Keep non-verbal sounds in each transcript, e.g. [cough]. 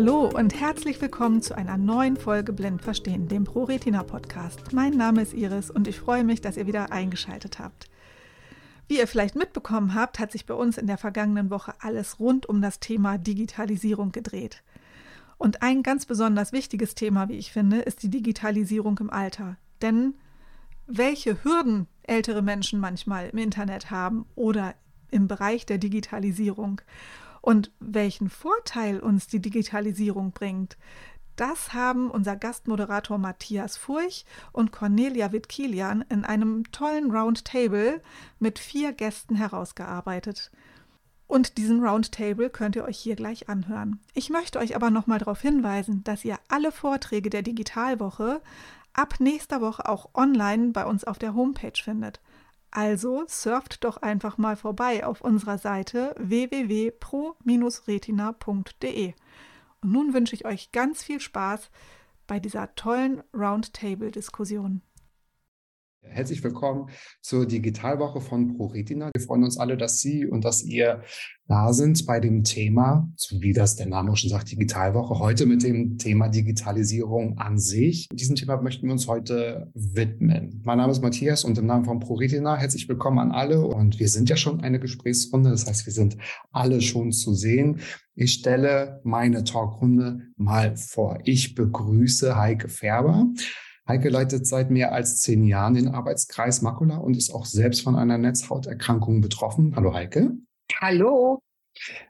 Hallo und herzlich willkommen zu einer neuen Folge Blind Verstehen, dem ProRetina Podcast. Mein Name ist Iris und ich freue mich, dass ihr wieder eingeschaltet habt. Wie ihr vielleicht mitbekommen habt, hat sich bei uns in der vergangenen Woche alles rund um das Thema Digitalisierung gedreht. Und ein ganz besonders wichtiges Thema, wie ich finde, ist die Digitalisierung im Alter. Denn welche Hürden ältere Menschen manchmal im Internet haben oder im Bereich der Digitalisierung und welchen Vorteil uns die Digitalisierung bringt, das haben unser Gastmoderator Matthias Furch und Cornelia Wittkilian in einem tollen Roundtable mit vier Gästen herausgearbeitet. Und diesen Roundtable könnt ihr euch hier gleich anhören. Ich möchte euch aber nochmal darauf hinweisen, dass ihr alle Vorträge der Digitalwoche ab nächster Woche auch online bei uns auf der Homepage findet. Also surft doch einfach mal vorbei auf unserer Seite www.pro-retina.de. Und nun wünsche ich euch ganz viel Spaß bei dieser tollen Roundtable-Diskussion. Herzlich willkommen zur Digitalwoche von ProRetina. Wir freuen uns alle, dass Sie und dass ihr da sind bei dem Thema, so wie das der Name schon sagt, Digitalwoche. Heute mit dem Thema Digitalisierung an sich. Diesem Thema möchten wir uns heute widmen. Mein Name ist Matthias und im Namen von ProRetina herzlich willkommen an alle. Und wir sind ja schon eine Gesprächsrunde. Das heißt, wir sind alle schon zu sehen. Ich stelle meine Talkrunde mal vor. Ich begrüße Heike Färber. Heike leitet seit mehr als zehn Jahren den Arbeitskreis Makula und ist auch selbst von einer Netzhauterkrankung betroffen. Hallo Heike. Hallo.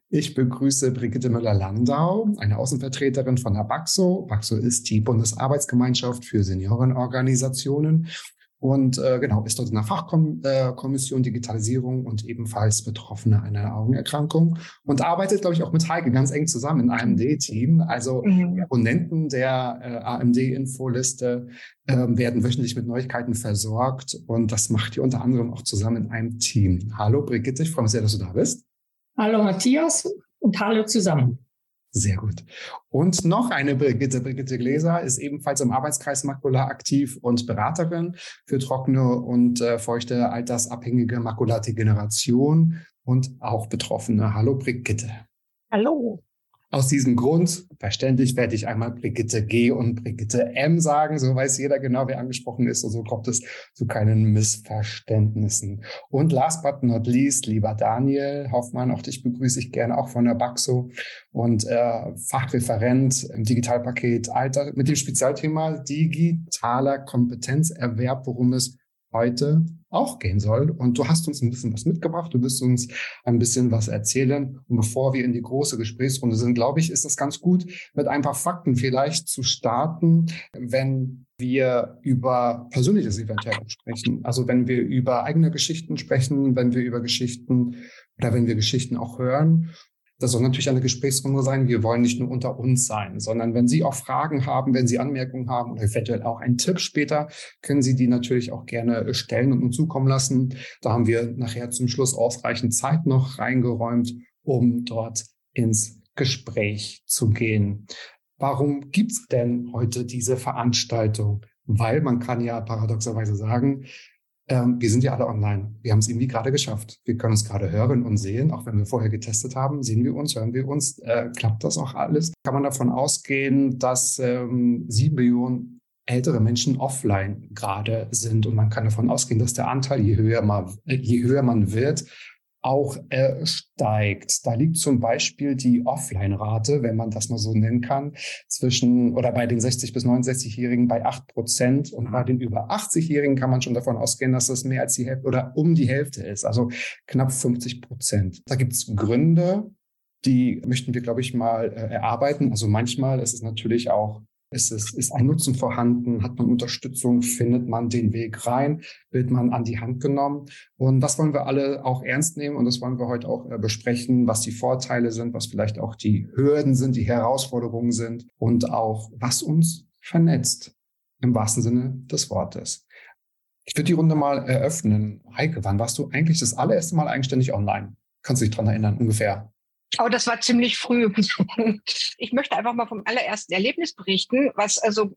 Ich begrüße Brigitte Müller-Landau, eine Außenvertreterin von der BAXO. BAXO ist die Bundesarbeitsgemeinschaft für Seniorenorganisationen und äh, genau ist dort in der Fachkommission äh, Digitalisierung und ebenfalls Betroffene einer Augenerkrankung und arbeitet, glaube ich, auch mit Heike ganz eng zusammen im AMD-Team. Also mhm. Abonnenten der äh, AMD-Infoliste äh, werden wöchentlich mit Neuigkeiten versorgt und das macht ihr unter anderem auch zusammen in einem Team. Hallo Brigitte, ich freue mich sehr, dass du da bist. Hallo Matthias und hallo zusammen. Sehr gut. Und noch eine Brigitte. Brigitte Gläser ist ebenfalls im Arbeitskreis Makula aktiv und Beraterin für trockene und äh, feuchte altersabhängige Makuladegeneration und auch Betroffene. Hallo Brigitte. Hallo. Aus diesem Grund, verständlich, werde ich einmal Brigitte G und Brigitte M sagen. So weiß jeder genau, wer angesprochen ist. Und so kommt es zu keinen Missverständnissen. Und last but not least, lieber Daniel Hoffmann, auch dich begrüße ich gerne auch von der Baxo und äh, Fachreferent im Digitalpaket Alter mit dem Spezialthema digitaler Kompetenzerwerb, worum es heute auch gehen soll. Und du hast uns ein bisschen was mitgebracht, du wirst uns ein bisschen was erzählen. Und bevor wir in die große Gesprächsrunde sind, glaube ich, ist es ganz gut, mit ein paar Fakten vielleicht zu starten, wenn wir über Persönliches eventuell sprechen. Also wenn wir über eigene Geschichten sprechen, wenn wir über Geschichten oder wenn wir Geschichten auch hören das soll natürlich eine Gesprächsrunde sein. Wir wollen nicht nur unter uns sein, sondern wenn Sie auch Fragen haben, wenn Sie Anmerkungen haben oder eventuell auch einen Tipp später, können Sie die natürlich auch gerne stellen und uns zukommen lassen. Da haben wir nachher zum Schluss ausreichend Zeit noch reingeräumt, um dort ins Gespräch zu gehen. Warum gibt's denn heute diese Veranstaltung? Weil man kann ja paradoxerweise sagen, ähm, wir sind ja alle online. Wir haben es irgendwie gerade geschafft. Wir können uns gerade hören und sehen, auch wenn wir vorher getestet haben, sehen wir uns, hören wir uns, äh, klappt das auch alles? Kann man davon ausgehen, dass ähm, sieben Millionen ältere Menschen offline gerade sind und man kann davon ausgehen, dass der Anteil, je höher man, je höher man wird, auch äh, steigt. Da liegt zum Beispiel die Offline-Rate, wenn man das mal so nennen kann, zwischen oder bei den 60 bis 69-Jährigen bei 8 Prozent und bei den über 80-Jährigen kann man schon davon ausgehen, dass es mehr als die Hälfte oder um die Hälfte ist, also knapp 50 Prozent. Da gibt es Gründe, die möchten wir, glaube ich, mal äh, erarbeiten. Also manchmal ist es natürlich auch ist, es, ist ein Nutzen vorhanden? Hat man Unterstützung? Findet man den Weg rein? Wird man an die Hand genommen? Und das wollen wir alle auch ernst nehmen und das wollen wir heute auch äh, besprechen, was die Vorteile sind, was vielleicht auch die Hürden sind, die Herausforderungen sind und auch was uns vernetzt im wahrsten Sinne des Wortes. Ich würde die Runde mal eröffnen. Heike, wann warst du eigentlich das allererste Mal eigenständig online? Kannst du dich dran erinnern, ungefähr? Oh, das war ziemlich früh. [laughs] Ich möchte einfach mal vom allerersten Erlebnis berichten, was also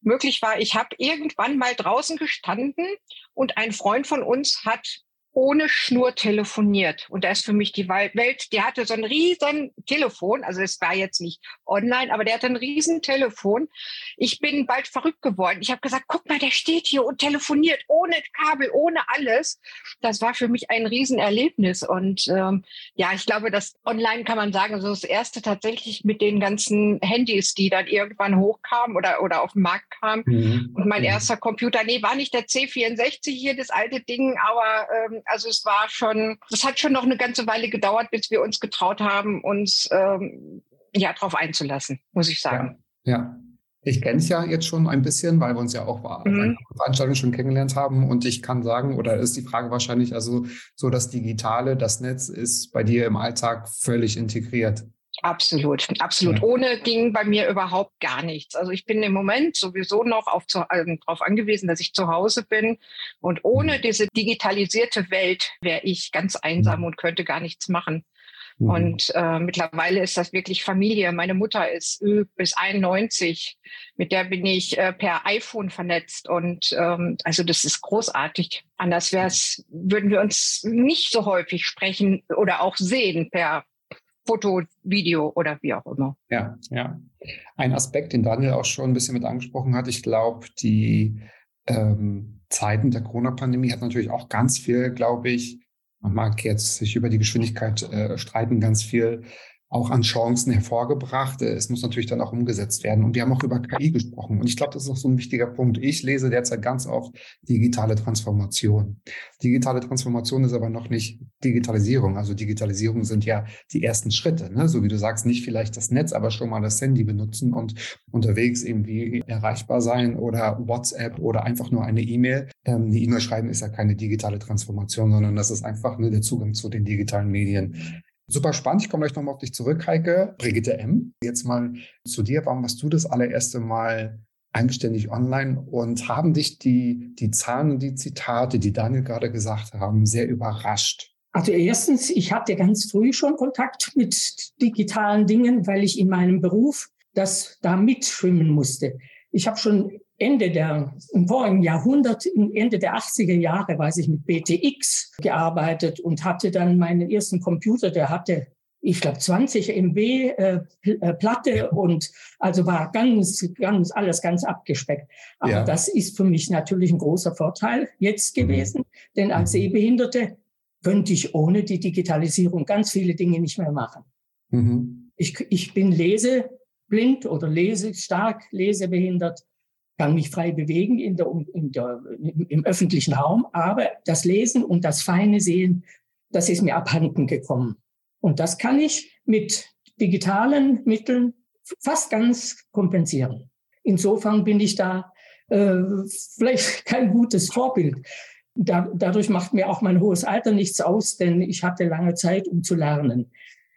möglich war. Ich habe irgendwann mal draußen gestanden und ein Freund von uns hat ohne Schnur telefoniert. Und da ist für mich die Welt, der hatte so ein riesen Telefon, also es war jetzt nicht online, aber der hatte ein riesen Telefon. Ich bin bald verrückt geworden. Ich habe gesagt, guck mal, der steht hier und telefoniert ohne Kabel, ohne alles. Das war für mich ein Riesenerlebnis. Und ähm, ja, ich glaube, das online kann man sagen, so das erste tatsächlich mit den ganzen Handys, die dann irgendwann hochkamen oder, oder auf den Markt kamen. Mhm. Und mein mhm. erster Computer, nee, war nicht der C64 hier, das alte Ding, aber ähm, also es war schon, es hat schon noch eine ganze Weile gedauert, bis wir uns getraut haben, uns ähm, ja darauf einzulassen, muss ich sagen. Ja. ja. Ich kenne es ja jetzt schon ein bisschen, weil wir uns ja auch auf mhm. einer Veranstaltung schon kennengelernt haben. Und ich kann sagen, oder ist die Frage wahrscheinlich, also so das Digitale, das Netz ist bei dir im Alltag völlig integriert. Absolut, absolut. Ja. Ohne ging bei mir überhaupt gar nichts. Also ich bin im Moment sowieso noch auf zu, also darauf angewiesen, dass ich zu Hause bin. Und ohne mhm. diese digitalisierte Welt wäre ich ganz einsam mhm. und könnte gar nichts machen. Mhm. Und äh, mittlerweile ist das wirklich Familie. Meine Mutter ist bis 91. Mit der bin ich äh, per iPhone vernetzt. Und ähm, also das ist großartig. Anders wär's, würden wir uns nicht so häufig sprechen oder auch sehen per Foto, Video oder wie auch immer. Ja, ja. Ein Aspekt, den Daniel auch schon ein bisschen mit angesprochen hat, ich glaube, die ähm, Zeiten der Corona-Pandemie hat natürlich auch ganz viel, glaube ich, man mag jetzt sich über die Geschwindigkeit äh, streiten, ganz viel auch an Chancen hervorgebracht. Es muss natürlich dann auch umgesetzt werden. Und wir haben auch über KI gesprochen. Und ich glaube, das ist auch so ein wichtiger Punkt. Ich lese derzeit ganz oft digitale Transformation. Digitale Transformation ist aber noch nicht Digitalisierung. Also Digitalisierung sind ja die ersten Schritte. Ne? So wie du sagst, nicht vielleicht das Netz, aber schon mal das Handy benutzen und unterwegs irgendwie erreichbar sein oder WhatsApp oder einfach nur eine E-Mail. Ähm, eine E-Mail schreiben ist ja keine digitale Transformation, sondern das ist einfach ne, der Zugang zu den digitalen Medien. Super spannend. Ich komme gleich nochmal auf dich zurück, Heike. Brigitte M. Jetzt mal zu dir. Warum warst du das allererste Mal eigenständig online und haben dich die, die Zahlen und die Zitate, die Daniel gerade gesagt haben, sehr überrascht? Also erstens, ich hatte ganz früh schon Kontakt mit digitalen Dingen, weil ich in meinem Beruf das da mitschwimmen musste. Ich habe schon Ende der, im vorigen Jahrhundert, Ende der 80er Jahre, weiß ich, mit BTX gearbeitet und hatte dann meinen ersten Computer, der hatte, ich glaube, 20 MB äh, Platte und also war ganz, ganz, alles ganz abgespeckt. Aber ja. das ist für mich natürlich ein großer Vorteil jetzt mhm. gewesen, mhm. denn als Sehbehinderte könnte ich ohne die Digitalisierung ganz viele Dinge nicht mehr machen. Mhm. Ich, ich bin leseblind oder lese stark lesebehindert kann mich frei bewegen in der, in der, im öffentlichen Raum, aber das Lesen und das feine Sehen, das ist mir abhanden gekommen. Und das kann ich mit digitalen Mitteln fast ganz kompensieren. Insofern bin ich da äh, vielleicht [laughs] kein gutes Vorbild. Da, dadurch macht mir auch mein hohes Alter nichts aus, denn ich hatte lange Zeit, um zu lernen.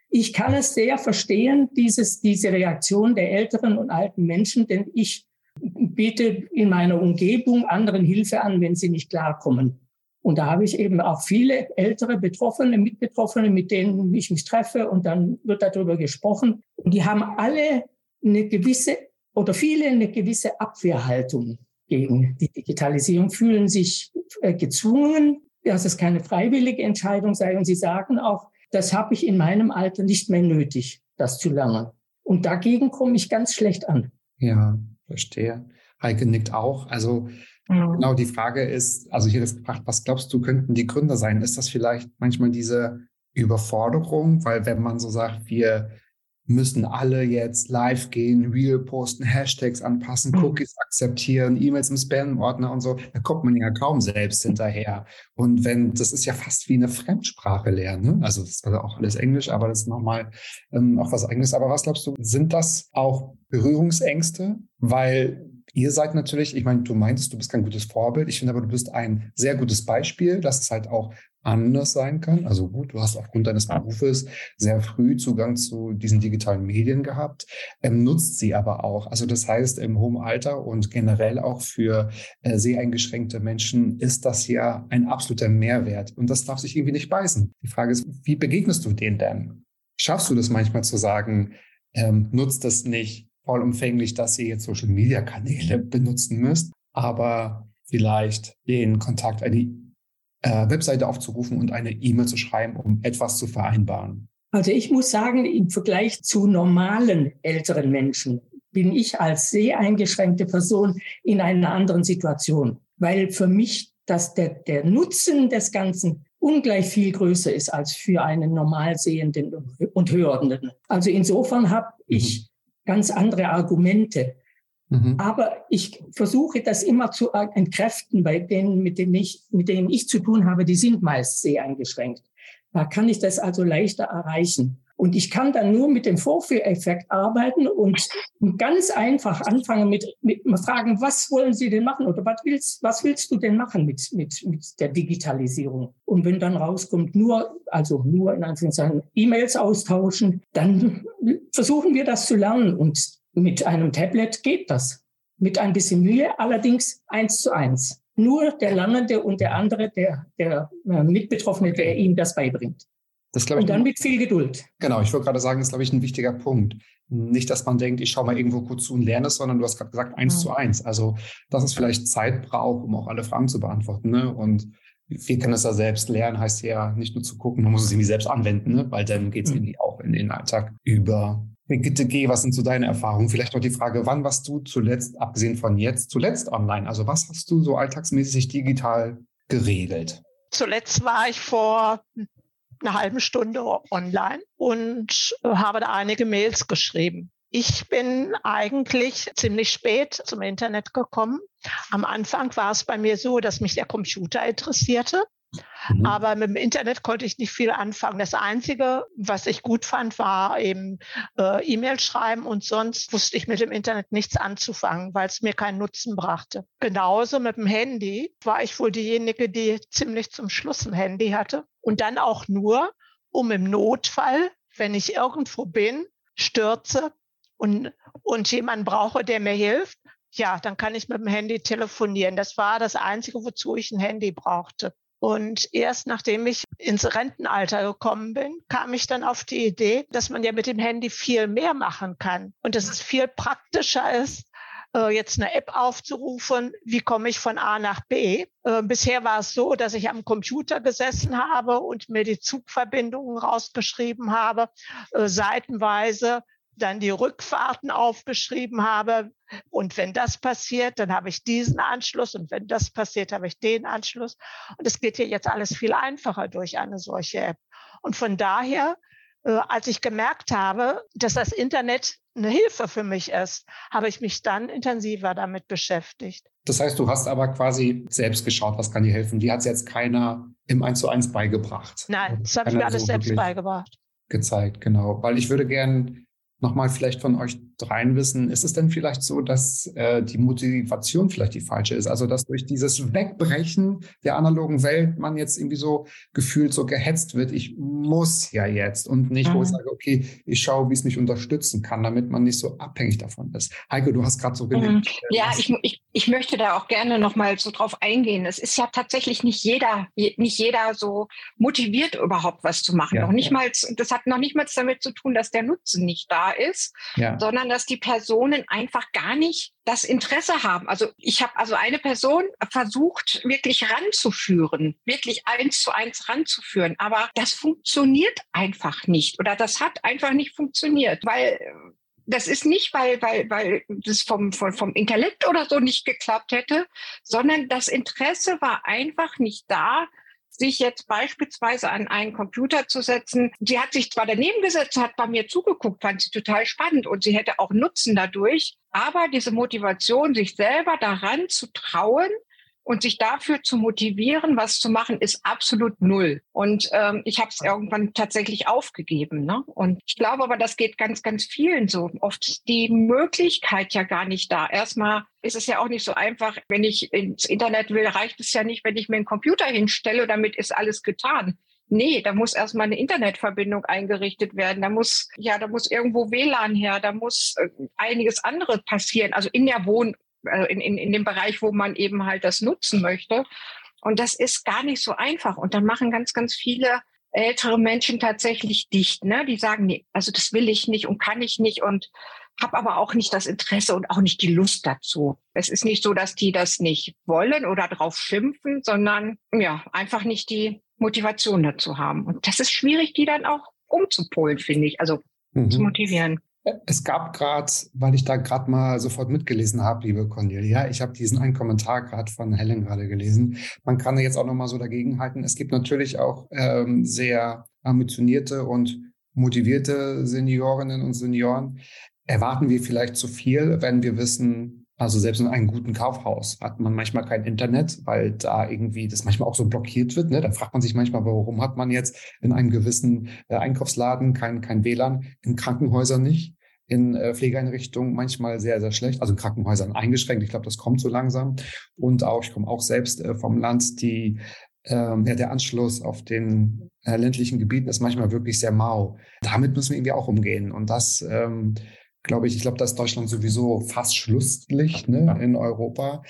Ich kann es sehr verstehen, dieses, diese Reaktion der älteren und alten Menschen, denn ich biete in meiner Umgebung anderen Hilfe an, wenn sie nicht klarkommen. Und da habe ich eben auch viele ältere Betroffene, Mitbetroffene, mit denen ich mich treffe und dann wird darüber gesprochen. Und die haben alle eine gewisse oder viele eine gewisse Abwehrhaltung gegen die Digitalisierung, fühlen sich äh, gezwungen, dass es keine freiwillige Entscheidung sei. Und sie sagen auch, das habe ich in meinem Alter nicht mehr nötig, das zu lernen. Und dagegen komme ich ganz schlecht an. Ja, Verstehe. Heike nickt auch. Also mhm. genau die Frage ist, also hier ist gefragt, was glaubst du, könnten die Gründer sein? Ist das vielleicht manchmal diese Überforderung? Weil wenn man so sagt, wir müssen alle jetzt live gehen, Real posten, Hashtags anpassen, mhm. Cookies akzeptieren, E-Mails im Spam-Ordner und so, da kommt man ja kaum selbst hinterher. Und wenn, das ist ja fast wie eine Fremdsprache lernen. Ne? Also das ist also auch alles Englisch, aber das ist nochmal ähm, auch was eigenes. Aber was glaubst du, sind das auch Berührungsängste? Weil ihr seid natürlich, ich meine, du meintest, du bist kein gutes Vorbild. Ich finde aber, du bist ein sehr gutes Beispiel, dass es halt auch anders sein kann. Also gut, du hast aufgrund deines Berufes sehr früh Zugang zu diesen digitalen Medien gehabt, ähm, nutzt sie aber auch. Also das heißt, im hohen Alter und generell auch für äh, sehr eingeschränkte Menschen ist das ja ein absoluter Mehrwert. Und das darf sich irgendwie nicht beißen. Die Frage ist, wie begegnest du denen denn? Schaffst du das manchmal zu sagen, ähm, nutzt das nicht vollumfänglich, dass ihr jetzt Social-Media-Kanäle benutzen müsst, aber vielleicht den Kontakt, eine äh, Webseite aufzurufen und eine E-Mail zu schreiben, um etwas zu vereinbaren? Also ich muss sagen, im Vergleich zu normalen älteren Menschen bin ich als sehr eingeschränkte Person in einer anderen Situation, weil für mich dass der, der Nutzen des Ganzen ungleich viel größer ist als für einen normal sehenden und hörenden. Also insofern habe ich mhm. ganz andere Argumente. Mhm. Aber ich versuche das immer zu entkräften bei denen, mit denen ich, mit denen ich zu tun habe, die sind meist sehr eingeschränkt. Da kann ich das also leichter erreichen. Und ich kann dann nur mit dem Vorführeffekt arbeiten und ganz einfach anfangen mit, mit fragen, was wollen Sie denn machen oder was willst, was willst du denn machen mit, mit, mit der Digitalisierung? Und wenn dann rauskommt, nur, also nur in Anführungszeichen E-Mails austauschen, dann versuchen wir das zu lernen und mit einem Tablet geht das. Mit ein bisschen Mühe, allerdings eins zu eins. Nur der Lernende und der andere, der, der äh, Mitbetroffene, der ihm das beibringt. Das, ich, und dann mit viel Geduld. Genau, ich wollte gerade sagen, das ist, glaube ich, ein wichtiger Punkt. Nicht, dass man denkt, ich schaue mal irgendwo kurz zu und lerne es, sondern du hast gerade gesagt, eins ja. zu eins. Also, dass es vielleicht Zeit braucht, um auch alle Fragen zu beantworten. Ne? Und wir können es ja selbst lernen, heißt ja nicht nur zu gucken, man muss es irgendwie selbst anwenden, ne? weil dann geht es mhm. irgendwie auch in den Alltag über. Brigitte G., was sind so deine Erfahrungen? Vielleicht noch die Frage, wann warst du zuletzt, abgesehen von jetzt, zuletzt online? Also was hast du so alltagsmäßig digital geregelt? Zuletzt war ich vor einer halben Stunde online und habe da einige Mails geschrieben. Ich bin eigentlich ziemlich spät zum Internet gekommen. Am Anfang war es bei mir so, dass mich der Computer interessierte. Mhm. Aber mit dem Internet konnte ich nicht viel anfangen. Das Einzige, was ich gut fand, war eben äh, E-Mail schreiben und sonst wusste ich mit dem Internet nichts anzufangen, weil es mir keinen Nutzen brachte. Genauso mit dem Handy war ich wohl diejenige, die ziemlich zum Schluss ein Handy hatte. Und dann auch nur, um im Notfall, wenn ich irgendwo bin, stürze und, und jemanden brauche, der mir hilft, ja, dann kann ich mit dem Handy telefonieren. Das war das Einzige, wozu ich ein Handy brauchte. Und erst nachdem ich ins Rentenalter gekommen bin, kam ich dann auf die Idee, dass man ja mit dem Handy viel mehr machen kann. Und dass es viel praktischer ist, äh, jetzt eine App aufzurufen, wie komme ich von A nach B. Äh, bisher war es so, dass ich am Computer gesessen habe und mir die Zugverbindungen rausgeschrieben habe, äh, seitenweise dann die Rückfahrten aufgeschrieben habe. Und wenn das passiert, dann habe ich diesen Anschluss. Und wenn das passiert, habe ich den Anschluss. Und es geht hier jetzt alles viel einfacher durch eine solche App. Und von daher, äh, als ich gemerkt habe, dass das Internet eine Hilfe für mich ist, habe ich mich dann intensiver damit beschäftigt. Das heißt, du hast aber quasi selbst geschaut, was kann dir helfen. Die hat es jetzt keiner im 1 zu 1 beigebracht. Nein, das habe ich mir alles so selbst beigebracht. Gezeigt, genau. Weil ich würde gerne nochmal vielleicht von euch dreien wissen, ist es denn vielleicht so, dass äh, die Motivation vielleicht die falsche ist? Also dass durch dieses Wegbrechen der analogen Welt man jetzt irgendwie so gefühlt so gehetzt wird, ich muss ja jetzt und nicht, wo ich mhm. sage, okay, ich schaue, wie es mich unterstützen kann, damit man nicht so abhängig davon ist. Heike, du hast gerade so genickt. Mhm. Ja, ich, ich, ich möchte da auch gerne nochmal so drauf eingehen. Es ist ja tatsächlich nicht jeder, nicht jeder so motiviert, überhaupt was zu machen. Ja, noch nicht mal, das hat noch nicht mal damit zu tun, dass der Nutzen nicht da ist, ja. sondern dass die Personen einfach gar nicht das Interesse haben. Also ich habe also eine Person versucht, wirklich ranzuführen, wirklich eins zu eins ranzuführen, aber das funktioniert einfach nicht oder das hat einfach nicht funktioniert, weil das ist nicht, weil, weil, weil das vom, vom, vom Intellekt oder so nicht geklappt hätte, sondern das Interesse war einfach nicht da, sich jetzt beispielsweise an einen Computer zu setzen. Sie hat sich zwar daneben gesetzt, hat bei mir zugeguckt, fand sie total spannend und sie hätte auch Nutzen dadurch, aber diese Motivation, sich selber daran zu trauen, und sich dafür zu motivieren, was zu machen, ist absolut null. Und ähm, ich habe es irgendwann tatsächlich aufgegeben. Ne? Und ich glaube aber, das geht ganz, ganz vielen so. Oft die Möglichkeit ja gar nicht da. Erstmal ist es ja auch nicht so einfach, wenn ich ins Internet will, reicht es ja nicht, wenn ich mir einen Computer hinstelle, damit ist alles getan. Nee, da muss erstmal eine Internetverbindung eingerichtet werden. Da muss, ja, da muss irgendwo WLAN her, da muss äh, einiges andere passieren. Also in der Wohn- in, in, in dem Bereich, wo man eben halt das nutzen möchte. Und das ist gar nicht so einfach. Und dann machen ganz, ganz viele ältere Menschen tatsächlich dicht. Ne? Die sagen, nee, also das will ich nicht und kann ich nicht. Und habe aber auch nicht das Interesse und auch nicht die Lust dazu. Es ist nicht so, dass die das nicht wollen oder drauf schimpfen, sondern ja, einfach nicht die Motivation dazu haben. Und das ist schwierig, die dann auch umzupolen, finde ich. Also mhm. zu motivieren. Es gab gerade, weil ich da gerade mal sofort mitgelesen habe, liebe Cornelia, ich habe diesen einen Kommentar gerade von Helen gerade gelesen. Man kann jetzt auch noch mal so dagegenhalten. Es gibt natürlich auch ähm, sehr ambitionierte und motivierte Seniorinnen und Senioren. Erwarten wir vielleicht zu viel, wenn wir wissen, also selbst in einem guten Kaufhaus hat man manchmal kein Internet, weil da irgendwie das manchmal auch so blockiert wird. Ne? Da fragt man sich manchmal, warum hat man jetzt in einem gewissen äh, Einkaufsladen kein, kein WLAN, in Krankenhäusern nicht, in äh, Pflegeeinrichtungen manchmal sehr, sehr schlecht, also in Krankenhäusern eingeschränkt. Ich glaube, das kommt so langsam. Und auch, ich komme auch selbst äh, vom Land, die ähm, ja, der Anschluss auf den äh, ländlichen Gebieten ist manchmal wirklich sehr mau. Damit müssen wir irgendwie auch umgehen. Und das ähm, glaube ich, ich glaube, da ist Deutschland sowieso fast Schlusslicht ne, in Europa.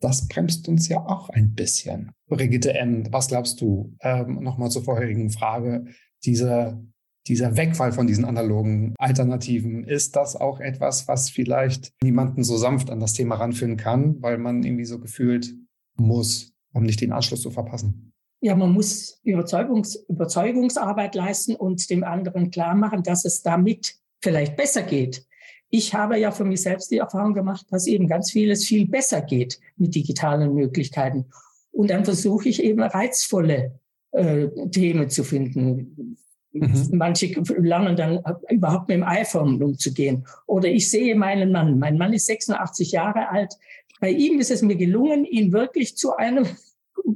Das bremst uns ja auch ein bisschen. Brigitte M., was glaubst du? Ähm, Nochmal zur vorherigen Frage. Dieser, dieser Wegfall von diesen analogen Alternativen, ist das auch etwas, was vielleicht niemanden so sanft an das Thema ranführen kann, weil man irgendwie so gefühlt muss, um nicht den Anschluss zu verpassen? Ja, man muss Überzeugungs Überzeugungsarbeit leisten und dem anderen klar machen, dass es damit vielleicht besser geht ich habe ja für mich selbst die Erfahrung gemacht, dass eben ganz vieles viel besser geht mit digitalen Möglichkeiten. Und dann versuche ich eben reizvolle äh, Themen zu finden. Mhm. Manche lernen dann überhaupt mit dem iPhone umzugehen. Oder ich sehe meinen Mann. Mein Mann ist 86 Jahre alt. Bei ihm ist es mir gelungen, ihn wirklich zu einem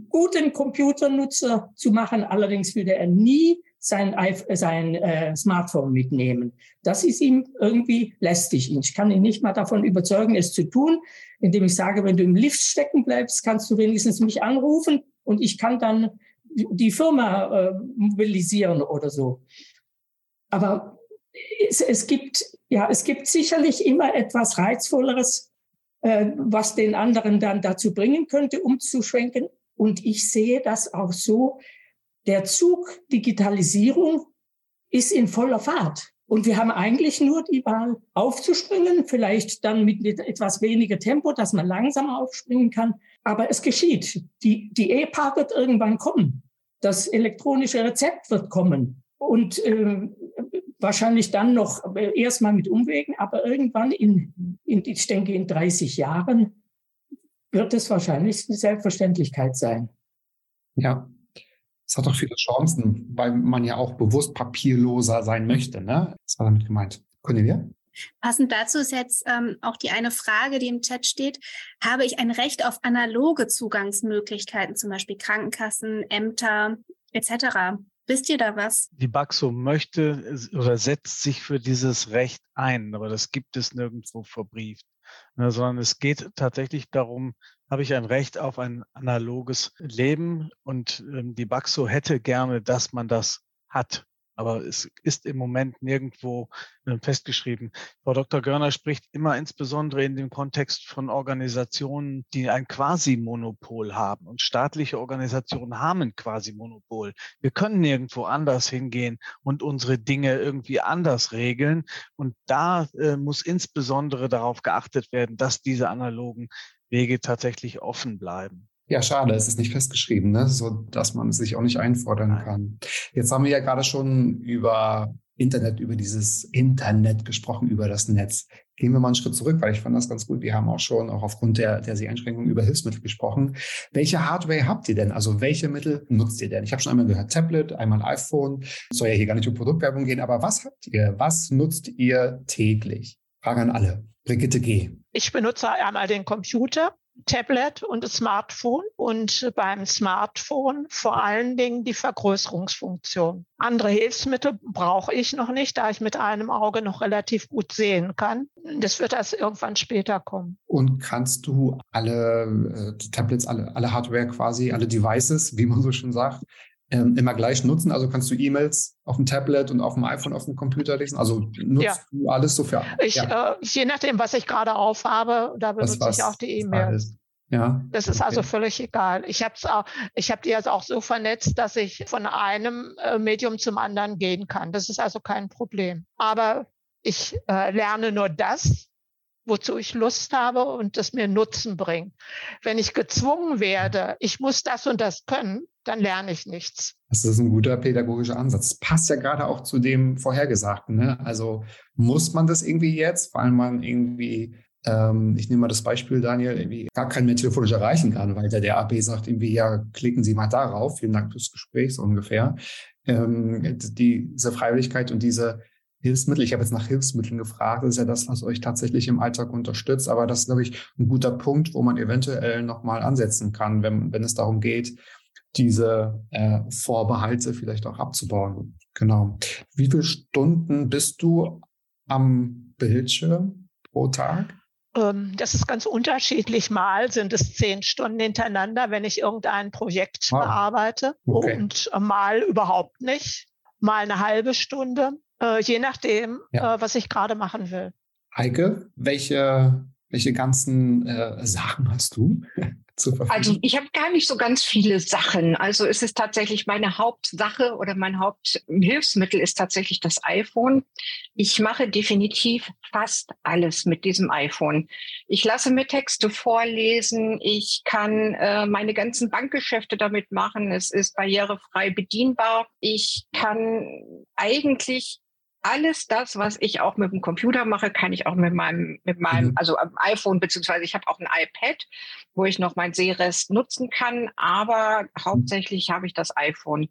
guten Computernutzer zu machen. Allerdings würde er nie sein, sein äh, Smartphone mitnehmen. Das ist ihm irgendwie lästig. Ich kann ihn nicht mal davon überzeugen, es zu tun, indem ich sage, wenn du im Lift stecken bleibst, kannst du wenigstens mich anrufen und ich kann dann die Firma äh, mobilisieren oder so. Aber es, es gibt ja, es gibt sicherlich immer etwas reizvolleres, äh, was den anderen dann dazu bringen könnte, umzuschwenken. Und ich sehe das auch so, der Zug Digitalisierung ist in voller Fahrt. Und wir haben eigentlich nur die Wahl aufzuspringen, vielleicht dann mit etwas weniger Tempo, dass man langsamer aufspringen kann. Aber es geschieht. Die, die EPA wird irgendwann kommen. Das elektronische Rezept wird kommen. Und äh, wahrscheinlich dann noch äh, erstmal mit Umwegen, aber irgendwann in, in, ich denke, in 30 Jahren wird es wahrscheinlich eine Selbstverständlichkeit sein. Ja, es hat auch viele Chancen, weil man ja auch bewusst papierloser sein möchte. Ne? Das war damit gemeint. Cornelia? Passend dazu ist jetzt ähm, auch die eine Frage, die im Chat steht. Habe ich ein Recht auf analoge Zugangsmöglichkeiten, zum Beispiel Krankenkassen, Ämter etc.? Wisst ihr da was? Die Baxo möchte oder setzt sich für dieses Recht ein, aber das gibt es nirgendwo verbrieft. Ne, sondern es geht tatsächlich darum, habe ich ein Recht auf ein analoges Leben und ähm, die Baxo hätte gerne, dass man das hat. Aber es ist im Moment nirgendwo äh, festgeschrieben. Frau Dr. Görner spricht immer insbesondere in dem Kontext von Organisationen, die ein Quasi-Monopol haben. Und staatliche Organisationen haben ein Quasi-Monopol. Wir können nirgendwo anders hingehen und unsere Dinge irgendwie anders regeln. Und da äh, muss insbesondere darauf geachtet werden, dass diese analogen Wege tatsächlich offen bleiben. Ja, schade, es ist nicht festgeschrieben, ne? so dass man es sich auch nicht einfordern kann. Jetzt haben wir ja gerade schon über Internet, über dieses Internet gesprochen, über das Netz. Gehen wir mal einen Schritt zurück, weil ich fand das ganz gut. Wir haben auch schon, auch aufgrund der, der Einschränkungen über Hilfsmittel gesprochen. Welche Hardware habt ihr denn? Also welche Mittel nutzt ihr denn? Ich habe schon einmal gehört Tablet, einmal iPhone. Soll ja hier gar nicht um Produktwerbung gehen, aber was habt ihr? Was nutzt ihr täglich? Frage an alle. Brigitte G. Ich benutze einmal den Computer, Tablet und Smartphone und beim Smartphone vor allen Dingen die Vergrößerungsfunktion. Andere Hilfsmittel brauche ich noch nicht, da ich mit einem Auge noch relativ gut sehen kann. Das wird erst irgendwann später kommen. Und kannst du alle äh, Tablets, alle, alle Hardware quasi, alle Devices, wie man so schon sagt, ähm, immer gleich nutzen? Also kannst du E-Mails auf dem Tablet und auf dem iPhone, auf dem Computer lesen? Also nutzt ja. du alles so für? Ich, ja. äh, je nachdem, was ich gerade aufhabe, da benutze was, ich auch die E-Mail. Ja. Das ist also okay. also völlig egal. Ich habe auch, ich habe die also auch so vernetzt, dass ich von einem äh, Medium zum anderen gehen kann. Das ist also kein Problem. Aber Ich äh, lerne nur das, wozu ich Lust habe und das mir Nutzen bringt. Wenn ich gezwungen werde, ich muss das und das können, dann lerne ich nichts. Das ist ein guter pädagogischer Ansatz. Das passt ja gerade auch zu dem Vorhergesagten. Ne? Also muss man das irgendwie jetzt, weil man irgendwie, ähm, ich nehme mal das Beispiel, Daniel, irgendwie gar keinen mehr telefonisch erreichen kann, weil der, der AB sagt irgendwie, ja, klicken Sie mal darauf. Vielen Dank fürs Gespräch, so ungefähr. Ähm, die, diese Freiwilligkeit und diese Hilfsmittel. Ich habe jetzt nach Hilfsmitteln gefragt. Das ist ja das, was euch tatsächlich im Alltag unterstützt. Aber das ist, glaube ich, ein guter Punkt, wo man eventuell nochmal ansetzen kann, wenn, wenn es darum geht, diese äh, Vorbehalte vielleicht auch abzubauen. Genau. Wie viele Stunden bist du am Bildschirm pro Tag? Ähm, das ist ganz unterschiedlich. Mal sind es zehn Stunden hintereinander, wenn ich irgendein Projekt wow. bearbeite okay. und mal überhaupt nicht. Mal eine halbe Stunde äh, je nachdem, ja. äh, was ich gerade machen will. Heike, welche, welche ganzen äh, Sachen hast du? Also ich habe gar nicht so ganz viele Sachen. Also es ist tatsächlich meine Hauptsache oder mein Haupthilfsmittel ist tatsächlich das iPhone. Ich mache definitiv fast alles mit diesem iPhone. Ich lasse mir Texte vorlesen. Ich kann äh, meine ganzen Bankgeschäfte damit machen. Es ist barrierefrei bedienbar. Ich kann eigentlich alles das, was ich auch mit dem Computer mache, kann ich auch mit meinem, mit meinem, mhm. also am iPhone, beziehungsweise ich habe auch ein iPad, wo ich noch mein Sehrest nutzen kann, aber hauptsächlich habe ich das iPhone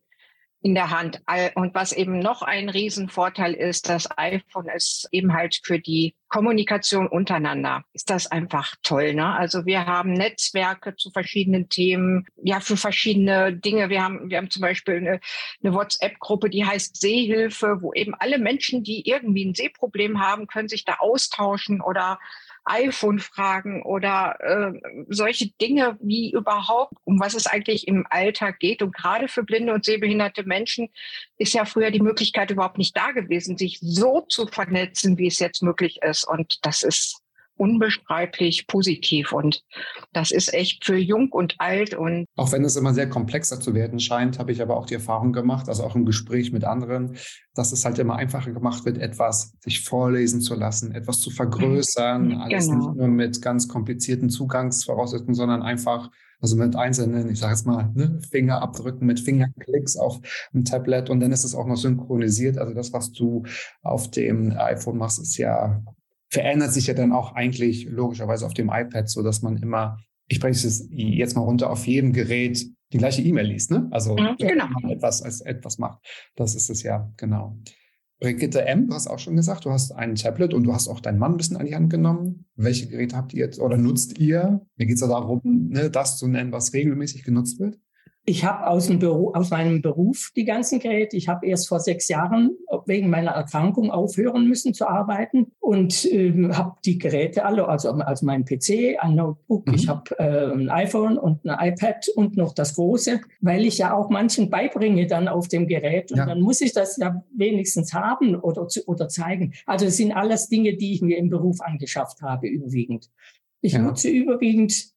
in der Hand. Und was eben noch ein Riesenvorteil ist, das iPhone ist eben halt für die Kommunikation untereinander. Ist das einfach toll, ne? Also wir haben Netzwerke zu verschiedenen Themen, ja, für verschiedene Dinge. Wir haben, wir haben zum Beispiel eine, eine WhatsApp-Gruppe, die heißt Seehilfe, wo eben alle Menschen, die irgendwie ein Sehproblem haben, können sich da austauschen oder iPhone-Fragen oder äh, solche Dinge wie überhaupt, um was es eigentlich im Alltag geht. Und gerade für blinde und sehbehinderte Menschen ist ja früher die Möglichkeit überhaupt nicht da gewesen, sich so zu vernetzen, wie es jetzt möglich ist. Und das ist unbeschreiblich positiv und das ist echt für jung und alt und auch wenn es immer sehr komplexer zu werden scheint, habe ich aber auch die Erfahrung gemacht, also auch im Gespräch mit anderen, dass es halt immer einfacher gemacht wird, etwas sich vorlesen zu lassen, etwas zu vergrößern, genau. alles nicht nur mit ganz komplizierten Zugangsvoraussetzungen, sondern einfach also mit einzelnen, ich sage jetzt mal, ne, Fingerabdrücken, mit Fingerklicks auf dem Tablet und dann ist es auch noch synchronisiert. Also das, was du auf dem iPhone machst, ist ja verändert sich ja dann auch eigentlich logischerweise auf dem iPad, so dass man immer, ich breche es jetzt mal runter, auf jedem Gerät die gleiche E-Mail liest, ne? Also mhm, genau. man etwas als etwas macht. Das ist es ja, genau. Brigitte M., du hast auch schon gesagt, du hast ein Tablet und du hast auch deinen Mann ein bisschen an die Hand genommen. Welche Geräte habt ihr jetzt oder nutzt ihr? Mir geht es ja darum, ne, das zu nennen, was regelmäßig genutzt wird. Ich habe aus, aus, meinem Beruf die ganzen Geräte. Ich habe erst vor sechs Jahren wegen meiner Erkrankung aufhören müssen zu arbeiten und ähm, habe die Geräte alle, also, also mein PC, ein Notebook, mhm. ich habe äh, ein iPhone und ein iPad und noch das große, weil ich ja auch manchen beibringe dann auf dem Gerät und ja. dann muss ich das ja wenigstens haben oder, oder zeigen. Also es sind alles Dinge, die ich mir im Beruf angeschafft habe, überwiegend. Ich ja. nutze überwiegend